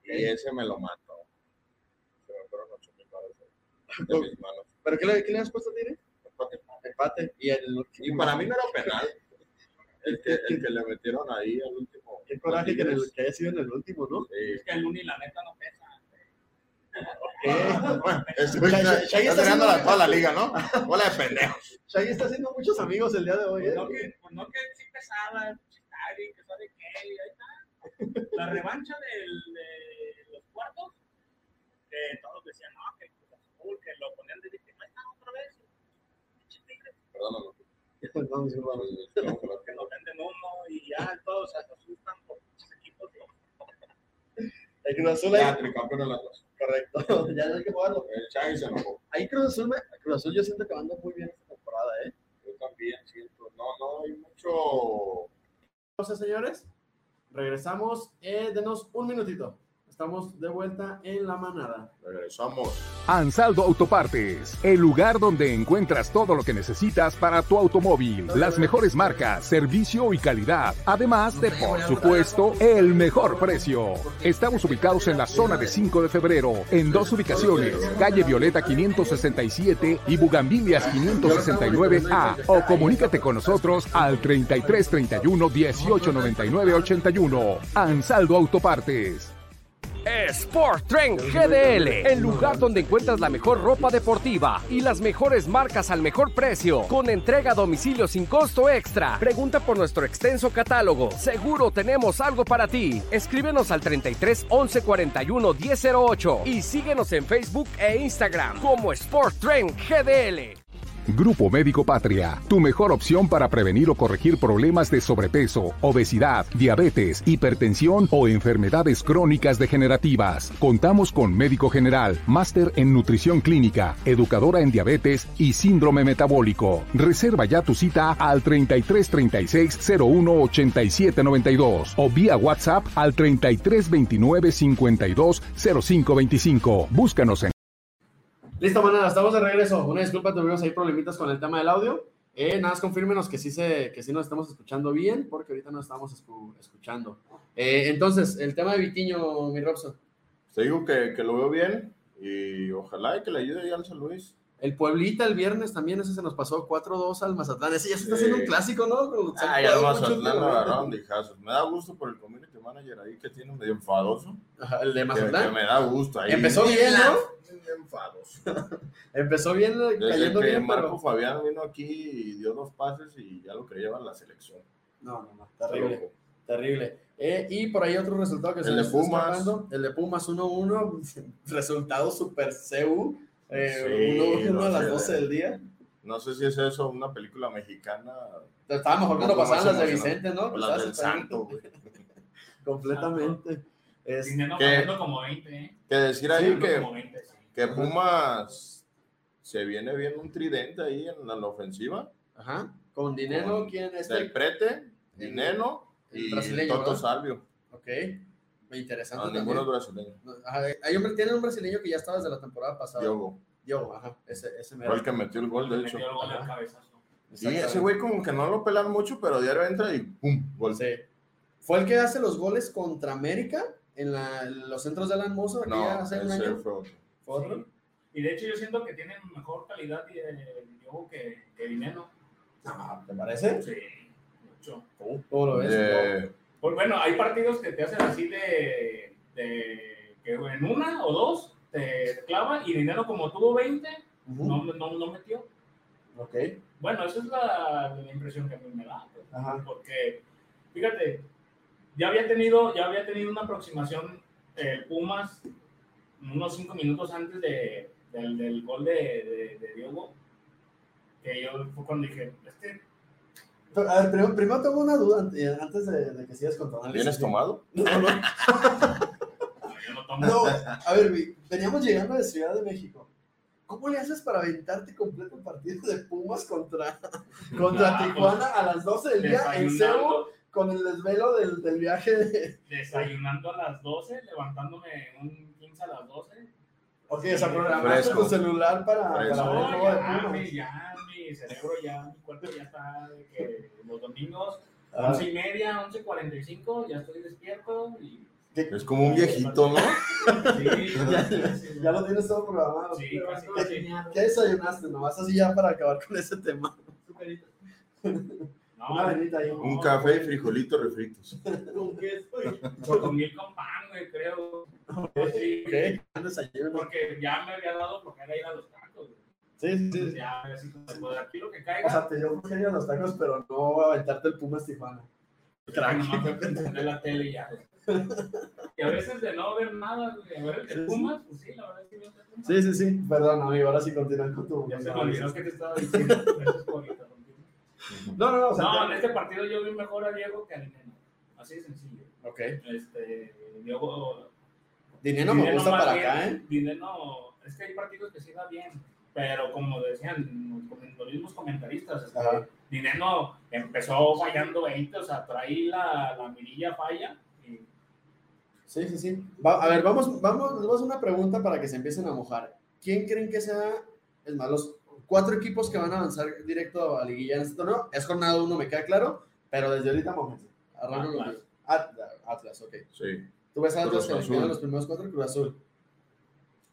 F: Y ese me lo mató. Se me fueron 8 mil baros de mis manos.
B: ¿Pero qué le, qué le has puesto?
F: Empate.
B: Empate. Y, el,
F: Y para mí no era penal. El que, el que le metieron ahí al último.
B: Qué coraje que, en el- que haya sido en el último, ¿no?
F: Sí.
G: Es que el Uni, la neta, no pesa.
B: Eh,
F: Bueno, ese
B: Shaggy-
F: está,
B: Shaggy
F: está
B: está
F: entrenando
B: haciendo-
F: a toda la liga, ¿no? (laughs) Hola de pendejos.
B: Shaggy está haciendo muchos amigos el día de hoy.
G: Pues
B: ¿eh?
G: no que, pues no que sí pesaba, Chistari, que sabe qué, y ahí está. La revancha del, de los cuartos, que todos decían, no, Azul, que lo ponían de víctima, ahí está otra vez. Tigres,
F: Perdóname.
B: Vamos, (laughs) vamos.
G: Que nos venden uno y ya todos se asustan por muchos equipos.
B: El Cruz Azul ahí.
F: Ya, tricampeón en la cosa.
B: Correcto. (laughs) ya no hay que jugarlo.
F: El Chagui se enojó.
B: Ahí Cruz Azul, me- Cruz Azul yo siento que anda muy bien esta temporada, ¿eh?
F: Yo también siento. No, no hay mucho.
B: Entonces, señores, regresamos. Eh, denos un minutito. Estamos de vuelta en la manada.
F: Regresamos.
A: Ansaldo Autopartes, el lugar donde encuentras todo lo que necesitas para tu automóvil, las mejores marcas, servicio y calidad, además de, por supuesto, el mejor precio. Estamos ubicados en la zona de 5 de febrero, en dos ubicaciones, calle Violeta 567 y Bugambilias 569A, o comunícate con nosotros al 3331 1899 81. Ansaldo Autopartes.
E: Sport Trend GDL, el lugar donde encuentras la mejor ropa deportiva y las mejores marcas al mejor precio, con entrega a domicilio sin costo extra. Pregunta por nuestro extenso catálogo. Seguro tenemos algo para ti. Escríbenos al 33 11 41 1008 y síguenos en Facebook e Instagram como Sport Trend GDL.
A: Grupo Médico Patria, tu mejor opción para prevenir o corregir problemas de sobrepeso, obesidad, diabetes, hipertensión o enfermedades crónicas degenerativas. Contamos con médico general, máster en nutrición clínica, educadora en diabetes y síndrome metabólico. Reserva ya tu cita al 33 36 01 87 92 o vía WhatsApp al 33 29 52 05 25. Búscanos en
B: Listo, manada, estamos de regreso. Una disculpa, tuvimos ahí problemitas con el tema del audio. Eh, nada más confírmenos que sí, se, que sí nos estamos escuchando bien, porque ahorita no estamos escu- escuchando. Eh, entonces, el tema de Vitiño, mi Robson.
F: Te digo que, que lo veo bien y ojalá y que le ayude ya al San Luis.
B: El Pueblita el viernes también, ese se nos pasó 4-2 al Mazatlán. Ese ya se está haciendo un clásico, ¿no?
F: Ah, ya el Mazatlán lo agarraron de hijazos. Me da gusto por el community manager ahí que tiene medio enfadoso.
B: Ajá, el de
F: Que, que
B: Mazatlán.
F: me da gusto ahí.
B: Empezó bien, ¿no?
F: Enfados. (laughs)
B: Empezó bien, eh,
F: Desde
B: cayendo
F: que
B: bien,
F: Marco
B: pero...
F: Fabián vino aquí y dio dos pases y ya lo quería llevar a la selección.
B: No, no, no, terrible. Terrible. Eh, y por ahí otro resultado que
F: El
B: se
F: de Pumas.
B: el de Pumas 1-1, (laughs) resultado super CU, eh,
F: Sí,
B: 1-1
F: no
B: a las
F: sé.
B: 12 del día.
F: No sé si es eso, una película mexicana.
B: Estaba mejor cuando
F: No,
B: pasaban las de. Vicente, ¿no? Pues
F: las del Santo, güey. (laughs)
B: Completamente. Es-
G: pagando como 20, ¿eh?
F: Que decir ahí que,
G: como 20, sí.
F: Que Pumas se viene bien un tridente ahí en la, la ofensiva.
B: Ajá. Con dinero,
F: Con-
B: ¿quién es?
F: Del Prete, Dineno
B: el
F: y Toto
B: ¿verdad?
F: Salvio.
B: Ok. Interesante.
F: No, ninguno es brasileño.
B: Ajá, Hay un, tiene un brasileño que ya estaba desde la temporada pasada.
F: Diogo.
B: Diogo, ajá. Ese, ese
F: Fue el que metió el gol, de
G: Metió
F: hecho.
G: el gol cabezazo.
F: Y ese güey como que no lo pelan mucho, pero diario entra y ¡pum! Gol.
B: Sí. Fue el que hace los goles contra América en, la- los centros de Alan Mozo
F: No, ese
B: año.
F: fue otro.
G: Y de hecho yo siento que tienen mejor calidad de Diogo que, que Dinero.
B: Ah, ¿Te parece?
G: Sí, mucho.
B: ¿Cómo lo ves?
F: Eh,
G: Pues bueno, hay partidos que te hacen así de, de que en una o dos te clavan y Dinero como tuvo 20,
B: Ujú.
G: no, no, no metió.
B: Ok.
G: Bueno, esa es la, la impresión que a mí me da. pues,
B: Ajá.
G: Porque, fíjate, ya había tenido, ya había tenido una aproximación el Pumas unos cinco minutos antes de, del, del gol de, de, de Diogo, que yo fue cuando dije, este,
B: Pero, a ver, primero, primero tengo una duda ante- antes de, de que sigas con tu análisis.
F: ¿Vienes tomado?
B: No, (laughs) no.
G: "No, yo no tomo.
B: No, a ver, veníamos llegando de Ciudad de México. ¿Cómo le haces para aventarte completo el partido de Pumas contra, (laughs) contra
G: Ah,
B: Tijuana a las 12 del día en
G: desayunando,
B: con el desvelo del, del viaje de...
G: desayunando a las 12, levantándome un 15 a las 12.
B: Ok, o sea, programaste
F: Fresco.
B: tu celular para, para ver
F: Fresco.
B: el
G: No,
B: juego de
G: ya,
B: Pumas.
G: mi, ya, mi cerebro, ya, mi cuerpo ya está de que los domingos,
B: Ah,
G: 11 y media, 11.45, ya estoy despierto y...
F: Es como un viejito, ¿no?
G: Sí, (laughs)
B: Ya-
G: sí, sí.
B: ya lo tienes todo programado.
G: Sí, casi,
B: ¿Qué, qué desayunaste? Nomás así ya para acabar con ese tema.
G: No, (laughs)
B: Una avenida ahí.
G: no,
F: Un café (laughs) y frijolitos refritos.
G: ¿Con qué estoy? Con mil con pan, güey, creo. Sí,
B: un desayuno.
G: Porque ya me había dado flojera ir a los tacos, güey.
B: Sí, sí,
G: ya, así como, pues, aquí lo que
B: O
G: caiga.
B: sea, te dio flojera los tacos, pero no aventarte el Pumas Tijuana.
G: Ya nomás la tele y ya. (laughs) Y a veces de no ver nada, a ver el de. Pumas, pues sí, la verdad es que yo te Pumas.
B: Sí, sí, sí. Perdón, amigo. Ahora sí continúan con tu.
G: Ya se me olvidó que te estaba diciendo. Gracias por interrumpirme.
B: No, no, no. O sea,
G: No, en este partido yo vi mejor a Diego que a Dineno. Así de sencillo.
B: Ok.
G: Este, Diego.
B: Dinero me gusta para
G: bien,
B: acá, ¿eh?
G: Dineno, es que hay partidos que sí va bien. Pero como decían los, mismos comentaristas, este,
B: Ajá.
G: Dineno empezó fallando 20, o sea, traí la, la mirilla falla. Y,
B: Sí, sí, sí. Va- a ver, vamos, vamos, les voy a hacer una pregunta para que se empiecen a mojar. ¿Quién creen que sea, es más, los cuatro equipos que van a avanzar directo a liguilla en este torneo? Es jornada uno, me queda claro, pero desde ahorita mojense. Arranco
G: Atlas.
B: contigo. At- Atlas, ok.
F: Sí,
B: Tú ves a Atlas
F: Cruz
B: que
F: Azul.
B: quedan los primeros cuatro, Cruz Azul.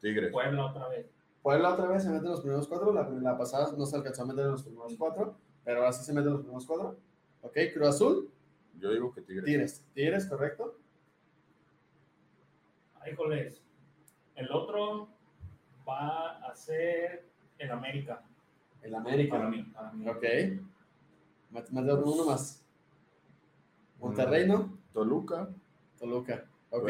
F: Tigres.
G: Puebla otra vez.
B: Puebla otra vez se mete en los primeros cuatro, la, la pasada no se alcanzó a meter en los primeros cuatro, pero ahora sí se mete en los primeros cuatro. Ok, Cruz Azul,
F: Yo digo que Tigres.
B: Tigres. Tigres, correcto.
G: Híjoles. El otro va a ser el América.
B: El América.
G: Para mí. Para mí.
B: Ok. Más más de uno más. Monterrey, ¿no?
F: Toluca.
B: Toluca. Ok.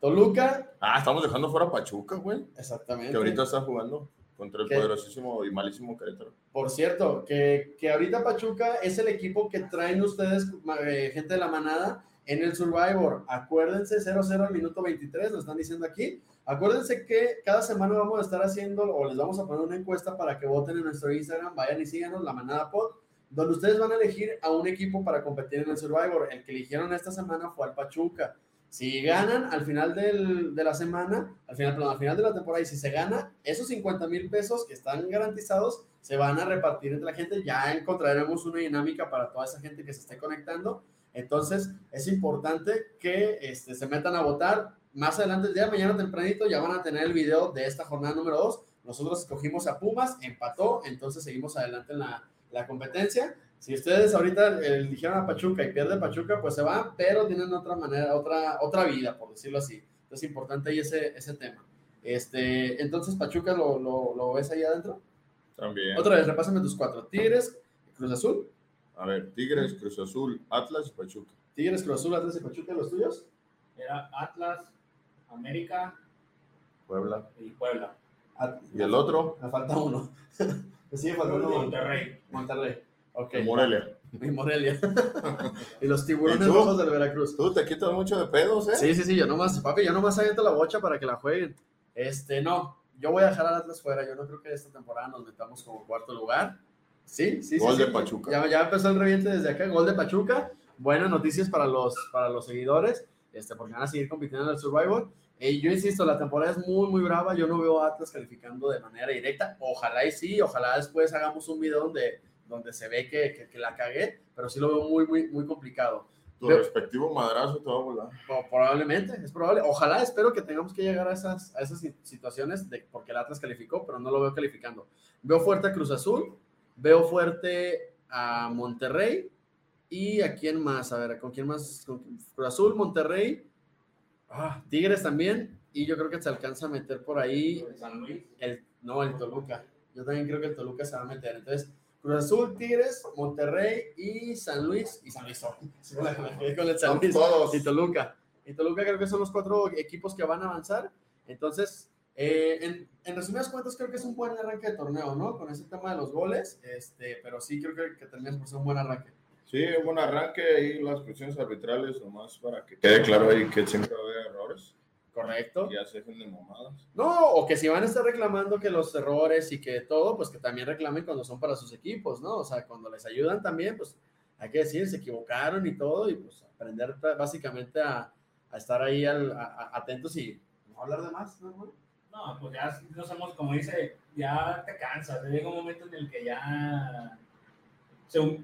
B: Toluca,
F: Ah, estamos dejando fuera a Pachuca, güey.
B: exactamente.
F: Que ahorita está jugando contra el
B: ¿Qué?
F: poderosísimo y malísimo Querétaro.
B: Por cierto, que, que ahorita Pachuca es el equipo que traen ustedes, eh, gente de la manada, en el Survivor. Acuérdense, 0-0 al minuto 23, lo están diciendo aquí. Acuérdense que cada semana vamos a estar haciendo, o les vamos a poner una encuesta para que voten en nuestro Instagram. Vayan y síganos, la manada pod, donde ustedes van a elegir a un equipo para competir en el Survivor. El que eligieron esta semana fue al Pachuca. Si ganan al final del- de la semana, al final, perdón, al final de la temporada, y si se gana, esos 50 mil pesos que están garantizados se van a repartir entre la gente. Ya encontraremos una dinámica para toda esa gente que se esté conectando. Entonces, es importante que este, se metan a votar. Más adelante, el día de mañana tempranito, ya van a tener el video de esta jornada número 2. Nosotros escogimos a Pumas, empató, entonces seguimos adelante en la, la competencia. Si ustedes ahorita eh, dijeron a Pachuca y pierde Pachuca, pues se van, pero tienen otra manera, otra, otra vida, por decirlo así. Entonces, es importante ahí ese, ese tema. Este, entonces, Pachuca, ¿lo, lo, lo ves ahí adentro?
F: También.
B: Otra vez, repásame tus cuatro. Tigres, Cruz Azul,
F: A ver, Tigres, Cruz Azul, Atlas y Pachuca.
B: Tigres, Cruz Azul, Atlas y Pachuca, los tuyos.
G: Era Atlas, América
F: Puebla.
G: y Puebla.
B: Ah,
F: ¿Y el otro?
B: Me falta uno. (laughs) Me sigue faltando uno.
G: Monterrey.
B: Monterrey. Ok.
F: Morelia.
B: Y Morelia. (laughs) y los tiburones rojos del Veracruz.
F: Tú te quitas mucho de pedos, ¿eh?
B: Sí, sí, sí, yo nomás, papi, yo nomás aviento la bocha para que la jueguen. Este, no, yo voy a dejar al Atlas fuera. Yo no creo que esta temporada nos metamos como cuarto lugar. Sí, sí, sí.
F: Gol
B: sí.
F: de Pachuca.
B: Ya, ya empezó el reviente desde acá, gol de Pachuca. Buenas noticias para los, para los seguidores, este, porque van a seguir compitiendo en el Survivor. Eh, yo insisto, la temporada es muy, muy brava. Yo no veo a Atlas calificando de manera directa. Ojalá y sí, ojalá después hagamos un video donde, donde se ve que, que, que la cagué, pero sí lo veo muy, muy, muy complicado.
F: Tu
B: Pero-
F: respectivo madrazo te va a volar.
B: Probablemente, es probable. Ojalá, espero que tengamos que llegar a esas, a esas si- situaciones de porque el Atlas calificó, pero no lo veo calificando. Veo fuerte a Cruz Azul, veo fuerte a Monterrey y a quién más, a ver, ¿con quién más? Con Cruz Azul, Monterrey, ah, Tigres también, y yo creo que se alcanza a meter por ahí
G: San Luis.
B: el, no, el Toluca. Yo también creo que el Toluca se va a meter. Entonces, Cruz Azul, Tigres, Monterrey y San Luis. Y San Luis, sí, (laughs) con el San Luis
F: todos.
B: y Toluca. Y Toluca creo que son los cuatro equipos que van a avanzar. Entonces, eh, en, en resumidas cuentas, creo que es un buen arranque de torneo, ¿no? Con ese tema de los goles, este, pero sí creo que, que termina por ser un buen arranque.
F: Sí, un buen arranque y las cuestiones arbitrales, nomás para que quede claro ahí que siempre va a haber errores.
B: Correcto.
F: Ya se dejen de mamadas.
B: No, o que si van a estar reclamando que los errores y que todo, pues que también reclamen cuando son para sus equipos, ¿no? O sea, cuando les ayudan también, pues hay que decir, se equivocaron y todo, y pues aprender básicamente a, a estar ahí al- a- a- atentos y no hablar de más, ¿no? hermano?
G: No, pues ya no somos, como dice, ya te cansas. Llega un momento en el que ya se,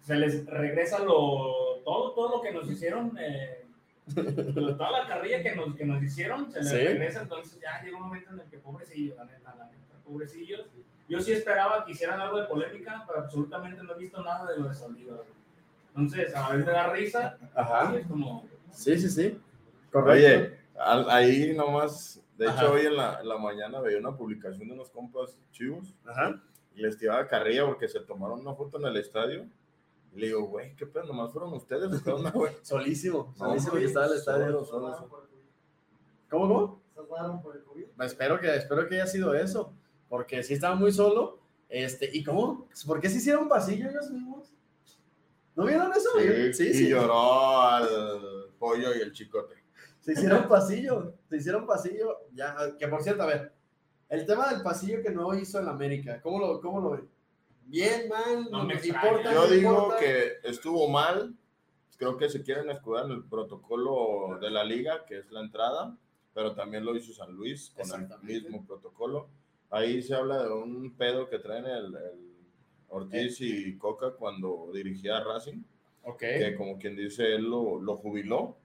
G: se les regresa lo, todo, todo lo que nos hicieron, eh, (laughs) toda la carrilla que nos, que nos hicieron, se les
B: Sí.
G: regresa. Entonces ya llega un momento en el que, pobrecillos, la neta, la neta, pobrecillos. Yo sí esperaba que hicieran algo de polémica, pero absolutamente no he visto nada de lo de Saldívar. Entonces, a la vez me da risa,
B: Ajá.
G: y es como,
B: Sí, sí, sí. Correcto.
F: Oye, al- ahí nomás, de hecho hoy en la, en la mañana veía una publicación de unos compas chivos
B: Ajá.
F: y les tiraba carrilla porque se tomaron una foto en el estadio. Y le digo, güey, ¿qué pedo? ¿Nomás fueron ustedes? ¿O (laughs) qué onda, güey?
B: Solísimo,
F: No,
B: solísimo
F: güey,
B: que estaba el estadio.
F: solo, solo, solo.
B: ¿Cómo, cómo?
H: ¿Salvaron por el COVID?
B: Espero que, espero que haya sido eso, porque sí estaba muy solo. Este, ¿y cómo? ¿Por qué se hicieron pasillo ellos mismos? ¿No vieron eso?
F: Sí, y lloró al pollo y el chicote.
B: Se hicieron pasillo, se hicieron pasillo. Ya, que por cierto, a ver, el tema del pasillo que no hizo el América, ¿cómo lo, cómo lo ven? Bien, mal,
G: No
B: no
G: me
B: importa.
F: Yo digo
B: importa.
F: que estuvo mal. Creo que se quieren escudar en el protocolo de la liga, que es la entrada, pero también lo hizo San Luis con el mismo protocolo. Ahí se habla de un pedo que traen el, el Ortiz y Coca cuando dirigía a Racing,
B: Ok.
F: que como quien dice, él lo, lo jubiló,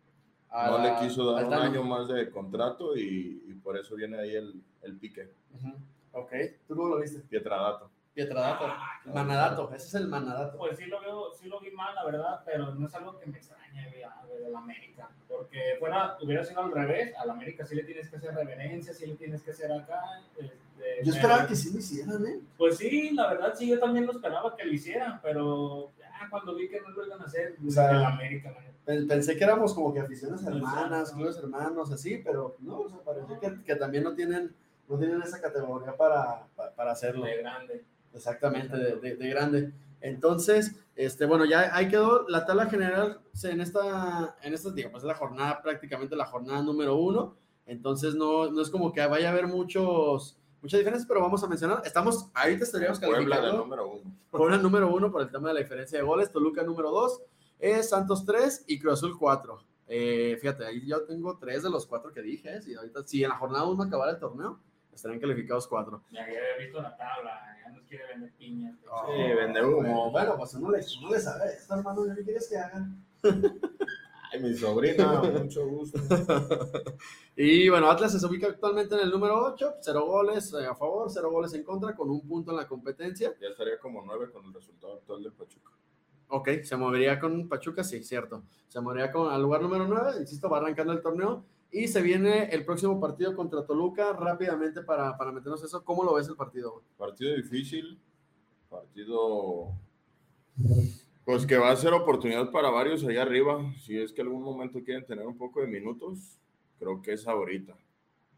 B: A
F: no
B: la-
F: le quiso dar un año más de contrato y, y por eso viene ahí el, el pique,
B: Ujú. Ok, ¿tú cómo lo viste?
F: Pietradato.
B: Pietradato. Manadato, ese es el manadato.
G: Pues sí lo veo, sí lo vi mal, la verdad, pero no es algo que me extrañe güey, a- de la América, porque que fuera, hubiera sido al revés, al América sí le tienes que hacer reverencia, sí le tienes que hacer acá. este,
B: Yo esperaba
G: pero-
B: que sí lo hicieran, ¿eh?
G: Pues sí, la verdad sí, yo también lo esperaba que lo hicieran, pero cuando vi que no lo iban a hacer,
B: O sea,
G: el América,
B: Pensé que éramos como que aficiones hermanas, clubes hermanos, así, pero no, o sea, parece que, que también no tienen, no tienen esa categoría para, para, hacerlo.
G: de grande.
B: Exactamente, de, de- de grande. Entonces, este, bueno, ya ahí quedó la tabla general en esta, en esta, digamos, es la jornada, prácticamente la jornada número uno. Entonces, no, no es como que vaya a haber muchos, muchas diferencias, pero vamos a mencionar, estamos, ahorita estaríamos
F: Puebla de
B: calificando.
F: número uno.
B: Puebla número uno por el tema de la diferencia de goles, Toluca número dos, es Santos 3 y Cruz Azul 4. fíjate, ahí yo tengo tres de los cuatro que dije, ¿eh? si ahorita, si en la jornada 1 acabara el torneo, estarían calificados cuatro.
G: Ya había visto la tabla, ya nos quiere vender piñas.
F: Sí, vende humo.
B: Bueno, pues uno le, uno le sabe esto, hermano, ¿qué quieres que hagan? (laughs)
F: Ay, mi sobrina, (laughs) mucho gusto. (laughs)
B: Y bueno, Atlas se ubica actualmente en el número 8, cero goles eh, a favor, cero goles en contra, con un punto en la competencia.
F: Ya estaría como nueve con el resultado actual del Pachuca.
B: Ok, se movería con Pachuca, sí, cierto. Se movería con, al lugar número 9, insisto, va arrancando el torneo. Y se viene el próximo partido contra Toluca rápidamente para, para meternos eso. ¿Cómo lo ves el partido?
F: Partido difícil, partido pues que va a ser oportunidad para varios allá arriba. Si es que algún momento quieren tener un poco de minutos, creo que es ahorita.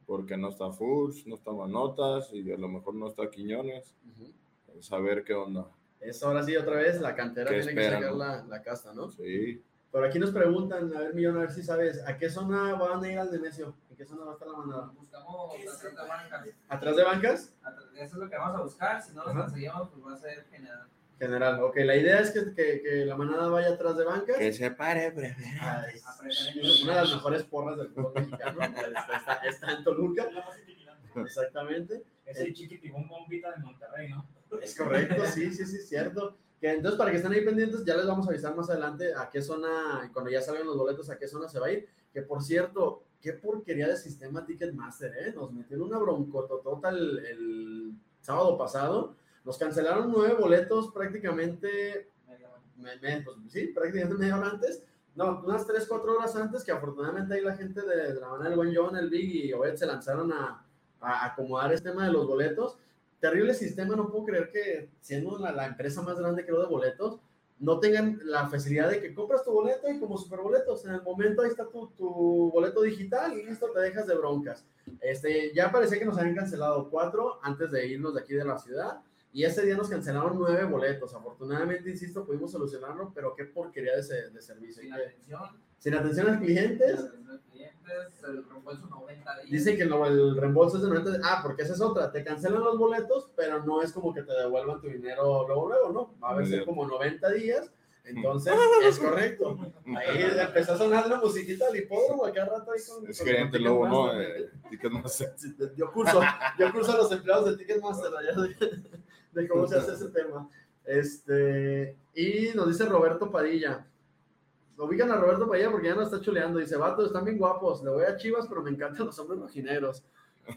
F: Porque no está Furs, no está Manotas y a lo mejor no está Quiñones. Saber qué onda.
B: Es ahora sí, otra vez, la cantera
F: ¿Qué
B: tiene que
F: esperan,
B: sacar
F: no?
B: la, la casta, ¿no?
F: Sí.
B: Por aquí nos preguntan, a ver, Millón, a ver si sabes, ¿a qué zona van a ir al Nemesio? ¿En qué zona va a estar la manada?
H: Buscamos atrás de bancas.
B: ¿Atrás de bancas?
H: Eso es lo que vamos a buscar. Si no los conseguimos, pues va a ser general.
B: General, ok, la idea es que, que, que la manada vaya atrás de bancas.
F: Que se pare.
B: Ay, una de las mejores porras del fútbol mexicano. Está, está- está en Toluca, exactamente.
G: Es el chiquitibón bombita de Monterrey, ¿no?
B: Es correcto, sí, sí, sí, cierto. Que entonces, para que estén ahí pendientes, ya les vamos a avisar más adelante a qué zona, cuando ya salgan los boletos, a qué zona se va a ir. Que por cierto, qué porquería de sistema Ticketmaster, ¿eh? Nos metieron una broncototota el, el sábado pasado. Nos cancelaron nueve boletos prácticamente me- me- pues, sí, prácticamente media hora antes. No, unas 3, 4 horas antes, que afortunadamente ahí la gente de, de la manera del buen John, el Big y Obed se lanzaron a, a acomodar este tema de los boletos. Terrible sistema, no puedo creer que siendo la, la empresa más grande creo de boletos, no tengan la facilidad de que compras tu boleto y como superboletos, en el momento ahí está tu, tu boleto digital y listo, te dejas de broncas. Este, ya parecía que nos habían cancelado cuatro antes de irnos de aquí de la ciudad. Y ese día nos cancelaron nueve boletos. Afortunadamente, insisto, pudimos solucionarlo, pero qué porquería de, ese- de servicio.
H: Sin atención.
B: sin atención a
H: Sin
B: clientes.
H: atención a clientes. El reembolso 90 días.
B: Dicen que lo- el reembolso es de 90 Ah, porque esa es otra. Te cancelan los boletos, pero no es como que te devuelvan tu dinero luego, luego, ¿no? Va a haber ser como 90 días. Entonces, (laughs) es correcto. Ahí empezó a sonar la musiquita del hipódromo acá rato ahí con.
F: Es gerente lobo, ¿no?
B: Ticketmaster.
F: Eh, (laughs)
B: Yo curso, yo curso a los empleados de Ticketmaster allá de, cómo se hace ese tema. Este, y nos dice Roberto Padilla. Ubican a Roberto Padilla porque ya nos está chuleando. Dice, vato, están bien guapos. Le voy a Chivas, pero me encantan los hombres rojinegros.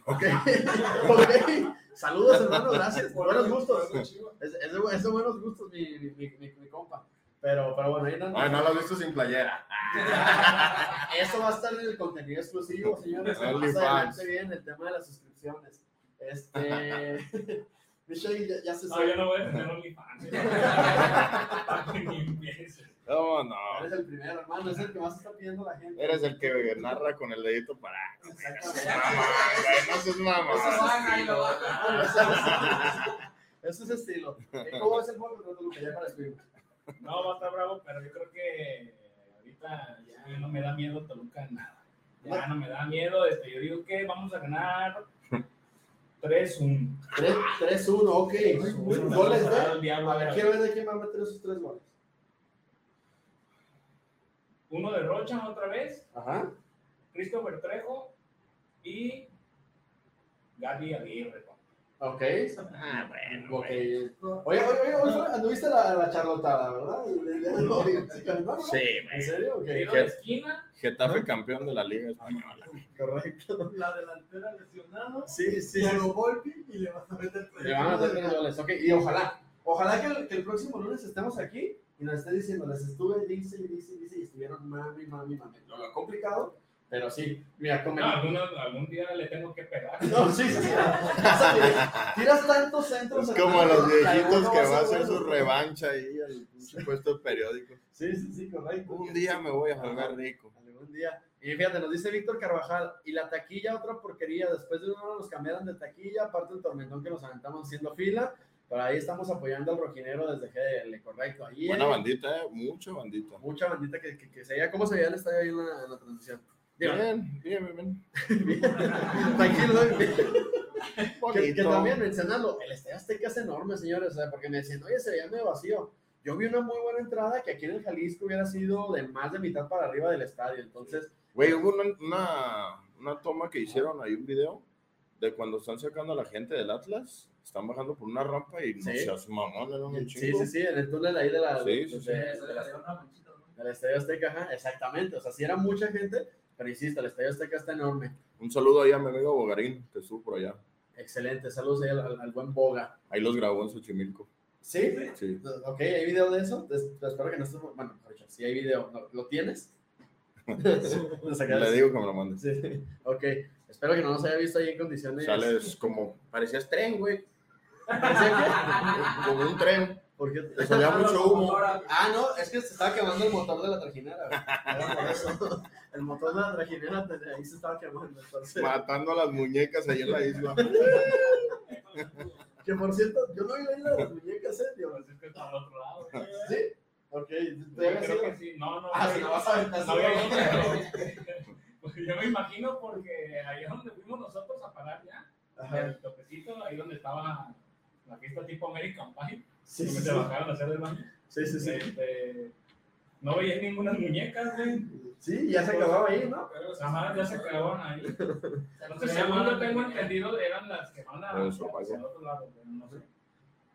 B: Ok, (laughs) ok. Saludos, hermano, gracias. Buenos gustos. Es, es de, bu- es de buenos gustos, mi, mi, mi, mi- mi compa. Pero, pero bueno, ahí no.
F: Ay, no lo he visto sin playera. (laughs)
B: Eso va a estar en el contenido exclusivo, señores. (laughs) Más adelante viene el tema de las suscripciones. Este. Michelle, ya, ya se
G: No, yo no voy a tener OnlyFans.
F: No, no.
B: Eres el primero, hermano. Es el que más está pidiendo la gente.
F: Eres el que narra con el dedito para.
B: Exactamente.
F: Mamá, güey, no seas mamá.
H: Eso
B: es estilo. ¿Y ¿Cómo es el juego contra Toluca? Ya para despedirme.
G: No, va a estar bravo, pero yo creo que ahorita ya no me da miedo Toluca nada. Ya no me da miedo. Este, yo digo que vamos a ganar 3-1.
B: 3-1, ok. Goles
G: al
B: de.
G: diablo
B: A ver, quiero ver de quién va a meter esos tres goles.
G: Uno de Rocha otra vez,
B: Ajá.
G: Christopher Trejo y Gaby Aguirre.
B: Ok.
F: Ah, bueno.
B: Ok. Oye, oye, oye, oye, anduviste la, la charlotada, ¿verdad? Sí, ¿no? ¿no? ¿En serio? Ok.
G: Tiro de esquina,
F: Getafe campeón de la Liga Española.
B: Correcto.
I: La delantera lesionada,
B: Sí, sí.
I: Polo Volpi y le vas a meter tres.
B: Le van a meter tres goles. Ok, y ojalá. Ojalá que el, que el próximo lunes estemos aquí y nos esté diciendo, les estuve, dice y dice y dice, y estuvieron mami, mami, mami. Lo complicado, pero sí, mira,
G: No,
B: come-
G: algún, algún día le tengo que pegar. (laughs)
B: No, sí, sí, sí. Tiras tantos centros.
F: Es como
B: el-
F: los viejitos que
B: va
F: a hacer su revancha ahí al pinche puesto de periódico.
B: Sí, sí, sí, correcto.
F: Un día me voy a jugar rico.
B: Algún día. Y fíjate, nos dice Víctor Carvajal, y la taquilla, otra porquería. Después de uno nos cambiaron de taquilla, aparte del tormentón que nos aventamos haciendo fila. Pero ahí estamos apoyando al rojinero desde GDL, correcto. Ahí
F: Buena
B: eh,
F: bandita, eh, mucha bandita.
B: mucha bandita que, que, que se veía. ¿Cómo se veía el estadio ahí en la, en la transmisión?
F: Bien, bien, bien,
B: bien. (laughs) Tranquilo.
F: bien.
B: Que, que también mencionarlo, el Estadio Azteca es enorme, señores, sea, porque me decían, oye, se veía medio vacío. Yo vi una muy buena entrada que aquí en el Jalisco hubiera sido de más de mitad para arriba del estadio, entonces,
F: Güey, hubo una, una, una toma que hicieron ahí, un video, de cuando están sacando a la gente del Atlas, están bajando por una rampa y no
B: Sí.
F: seas mamón, era un
B: sí, sí, sí, en el túnel ahí de la,
F: Sí,
B: de-
F: sí,
B: de-
F: sí.
B: de
H: le
B: la-
H: ¿no?
B: del Estadio Azteca, ajá, exactamente, o sea, sí era mucha gente, pero insisto, el Estadio Azteca está enorme.
F: Un saludo ahí a mi amigo Bogarín, que estuvo por allá.
B: Excelente, saludos ahí al, al- al buen Boga.
F: Ahí los grabó en Xochimilco.
B: ¿Sí?
F: Sí.
B: Ok, ¿hay video de eso? Espero que no esté, bueno, si hay video, ¿lo, lo tienes? (laughs)
F: Le digo que me lo mande.
B: Sí, (laughs) ok. Espero que no nos haya visto ahí en condiciones.
F: Sales como, parecías tren, güey.
B: ¿Parecía (laughs)
F: Como un tren.
B: Qué? ¿Por qué? (laughs)
F: Te salía mucho humo.
B: Ah, no, es que se estaba quemando el motor de la trajinera. Era por eso. El motor de la trajinera desde ahí se estaba quemando. Entonces,
F: Matando a las muñecas ahí en la isla.
B: que por cierto, yo no vi la isla de las muñecas, ¿eh? Digo,
G: Pues es que está al otro lado.
B: ¿Sí? Ok. ¿tú
G: Yo creo que sí. No, no.
B: Ah,
G: no,
B: si no vas a aventar
G: no pues (laughs) yo me imagino porque ahí es donde fuimos nosotros a parar ya.
B: Ajá.
G: El toquecito, ahí donde estaba la fiesta tipo American Pie.
B: Sí, sí, sí.
G: bajaron a hacer el baño.
B: Sí, sí, sí.
G: Este, no veía ninguna muñecas, güey.
B: Sí, ya se acababa ahí, ¿no?
G: Ajá, ya se quedaban ahí. (laughs) Entonces, según yo tengo entendido, eran las que van a, el otro lado, no sé.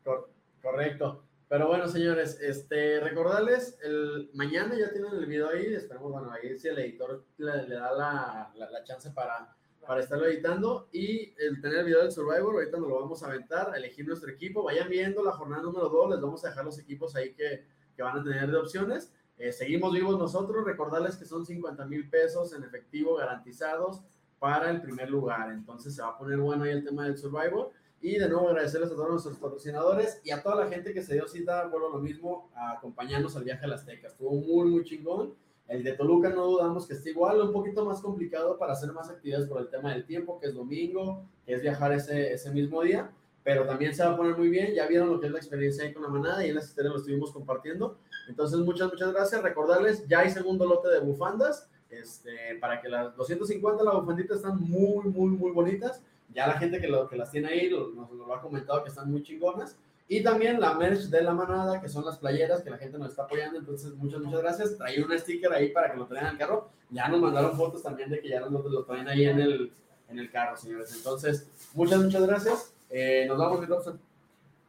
B: Cor- correcto. Pero bueno, señores, este, recordarles, el, mañana ya tienen el video ahí, esperemos, bueno, ahí si el editor le, le da la, la, la chance para, para estarlo editando y el tener el video del Survivor, ahorita nos lo vamos a aventar, elegir nuestro equipo, vayan viendo la jornada número 2, les vamos a dejar los equipos ahí que, que van a tener de opciones. Eh, seguimos vivos nosotros, recordarles que son 50 mil pesos en efectivo garantizados para el primer lugar, entonces se va a poner bueno ahí el tema del Survivor. Y de nuevo agradecerles a todos nuestros patrocinadores y a toda la gente que se dio cita, a lo mismo, a acompañarnos al viaje a las Tecas. Estuvo muy, muy chingón. El de Toluca no dudamos que esté igual, un poquito más complicado para hacer más actividades por el tema del tiempo, que es domingo, que es viajar ese, ese mismo día, pero también se va a poner muy bien. Ya vieron lo que es la experiencia ahí con la manada y en las historias lo estuvimos compartiendo. Entonces, muchas, muchas gracias. Recordarles, ya hay segundo lote de bufandas, este, para que las 250, las bufanditas están muy, muy, muy bonitas ya la gente que, lo, que las tiene ahí lo- nos, nos lo ha comentado que están muy chingonas. Y también la merch de la manada, que son las playeras que la gente nos está apoyando. Entonces, muchas, muchas gracias. Traí un sticker ahí para que lo traigan al carro. Ya nos mandaron fotos también de que ya nos lo traen ahí en el, en el carro, señores. Entonces, muchas, muchas gracias. Eh, nos vamos, Robson.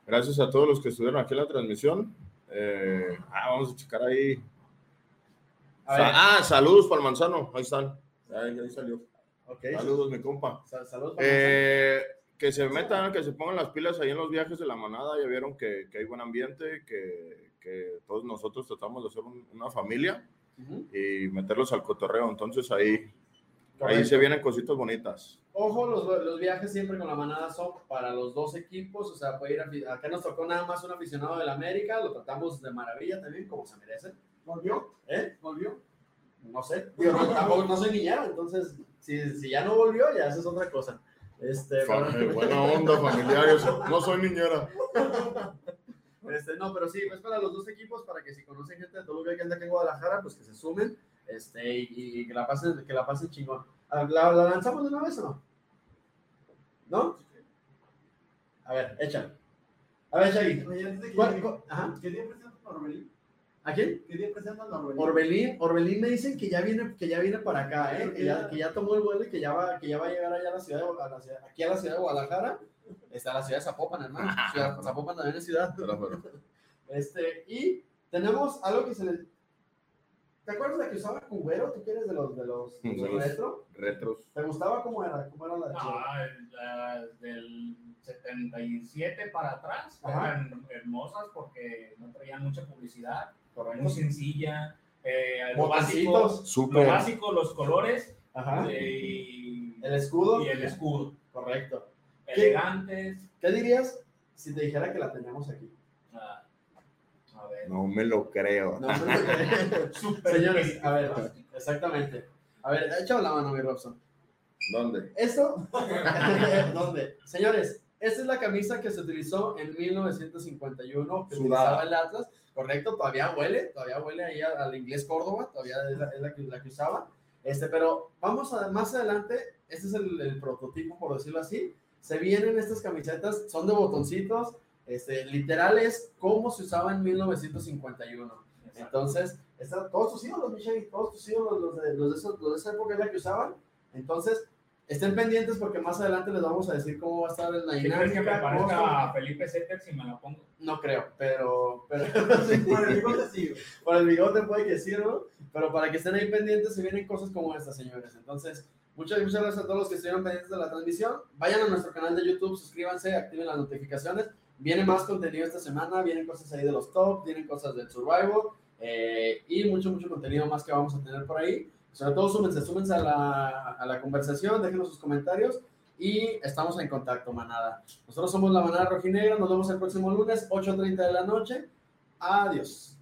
F: Gracias a todos los que estuvieron aquí en la transmisión. Eh, ah, vamos a checar ahí.
B: A ver.
F: ah, saludos para el manzano. Ahí están. Ahí, ahí salió.
B: Ok.
F: Saludos, mi compa.
B: Sal- saludos para
F: Eh, que se metan, que se pongan las pilas ahí en los viajes de la manada. Ya vieron que, que hay buen ambiente, que, que todos nosotros tratamos de hacer un- una familia
B: Ujú.
F: y meterlos al cotorreo. Entonces ahí, ahí se vienen cositas bonitas.
B: Ojo, los, los viajes siempre con la manada son para los dos equipos, o sea, puede ir a, acá nos tocó nada más un aficionado del América, lo tratamos de maravilla también, como se merece. ¿Volvió? ¿Eh? ¿Volvió? No sé, Digo, no, tampoco no soy niñero, entonces, si, si ya no volvió, ya eso es otra cosa. Este, pero-
F: buena onda, familiares. No soy niñera. (laughs)
B: Este, no, pero sí, es para los dos equipos, para que si conocen gente de Toluca que anda aquí en Guadalajara, pues que se sumen este, y, y que, la pasen, que la pasen chingón. Ah, ¿La, la lanzamos de una vez o no? ¿No? A ver, échale. A ver, Shaggy.
I: Oye, antes de que
B: ¿Cuál-
I: llegue,
B: cuál- ajá.
I: ¿Qué día presentan a Orbelín?
B: ¿A quién?
I: ¿Qué día presentan a Orbelín?
B: Orbelín, Orbelín me dicen que ya viene, que ya viene para acá, ¿eh? que, ya, que ya tomó el vuelo y que ya va, que ya va a llegar allá a la ciudad, de, a la ciudad- aquí a la ciudad de Guadalajara. Está la ciudad de Zapopan, hermano. (laughs) Ciudad, Zapopan también es ciudad. (laughs) Este, y tenemos algo que se le... ¿Te acuerdas de que usaba cubero? ¿Tú que eres de los, de los, de
F: De
B: los retro?
F: Retros.
B: ¿Te gustaba cómo era? ¿Cómo era la
G: No, el- las del 77 para atrás
B: Ajá.
G: eran hermosas porque no traían mucha publicidad.
B: Correcto.
G: muy sencilla. Eh, lo, básico, lo básico, los colores
B: Ajá.
G: eh, y,
B: El escudo.
G: y el escudo.
B: Correcto.
G: Elegantes.
B: ¿Qué dirías si te dijera que la tenemos aquí?
G: ah, a ver.
F: No me lo creo.
B: No, hombre. (laughs) Señores, a ver, exactamente. A ver, échame la mano, mi Robson.
F: ¿Dónde?
B: Esto, (laughs) ¿dónde? Señores, esta es la camisa que se utilizó en 1951, que
F: Sudada.
B: utilizaba el Atlas. Correcto, todavía huele, todavía huele ahí al, inglés Córdoba, todavía es la, es la que, la que usaba. Este, pero vamos a más adelante, este es el, el prototipo, por decirlo así. Se vienen estas camisetas, son de botoncitos, este, literales, como se usaba en 1951. Entonces, esta- todos tus ídolos, Michelle, todos tus ídolos, los de, los de, esos- los de esa época es la que usaban. Entonces, estén pendientes porque más adelante les vamos a decir cómo va a estar la
G: ¿Qué crees que me
B: dinámica.
G: parezca a Felipe Setter si me la pongo?
B: No creo, pero, pero (laughs) sí,
I: Por el bigote sí.
B: por el bigote puede que sirva, pero para que estén ahí pendientes se vienen cosas como estas, señores. Entonces, muchas, muchas gracias a todos los que estuvieron pendientes de la transmisión. Vayan a nuestro canal de YouTube, suscríbanse, activen las notificaciones. Viene más contenido esta semana, vienen cosas ahí de los top, vienen cosas del Survival eh, y mucho, mucho contenido más que vamos a tener por ahí. Sobre todo, súmense, súmense a la, a la conversación, déjenos sus comentarios y estamos en contacto, manada. Nosotros somos la manada rojinegra, nos vemos el próximo lunes, 8.30 de la noche. Adiós.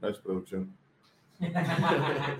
F: Gracias, producción. (laughs)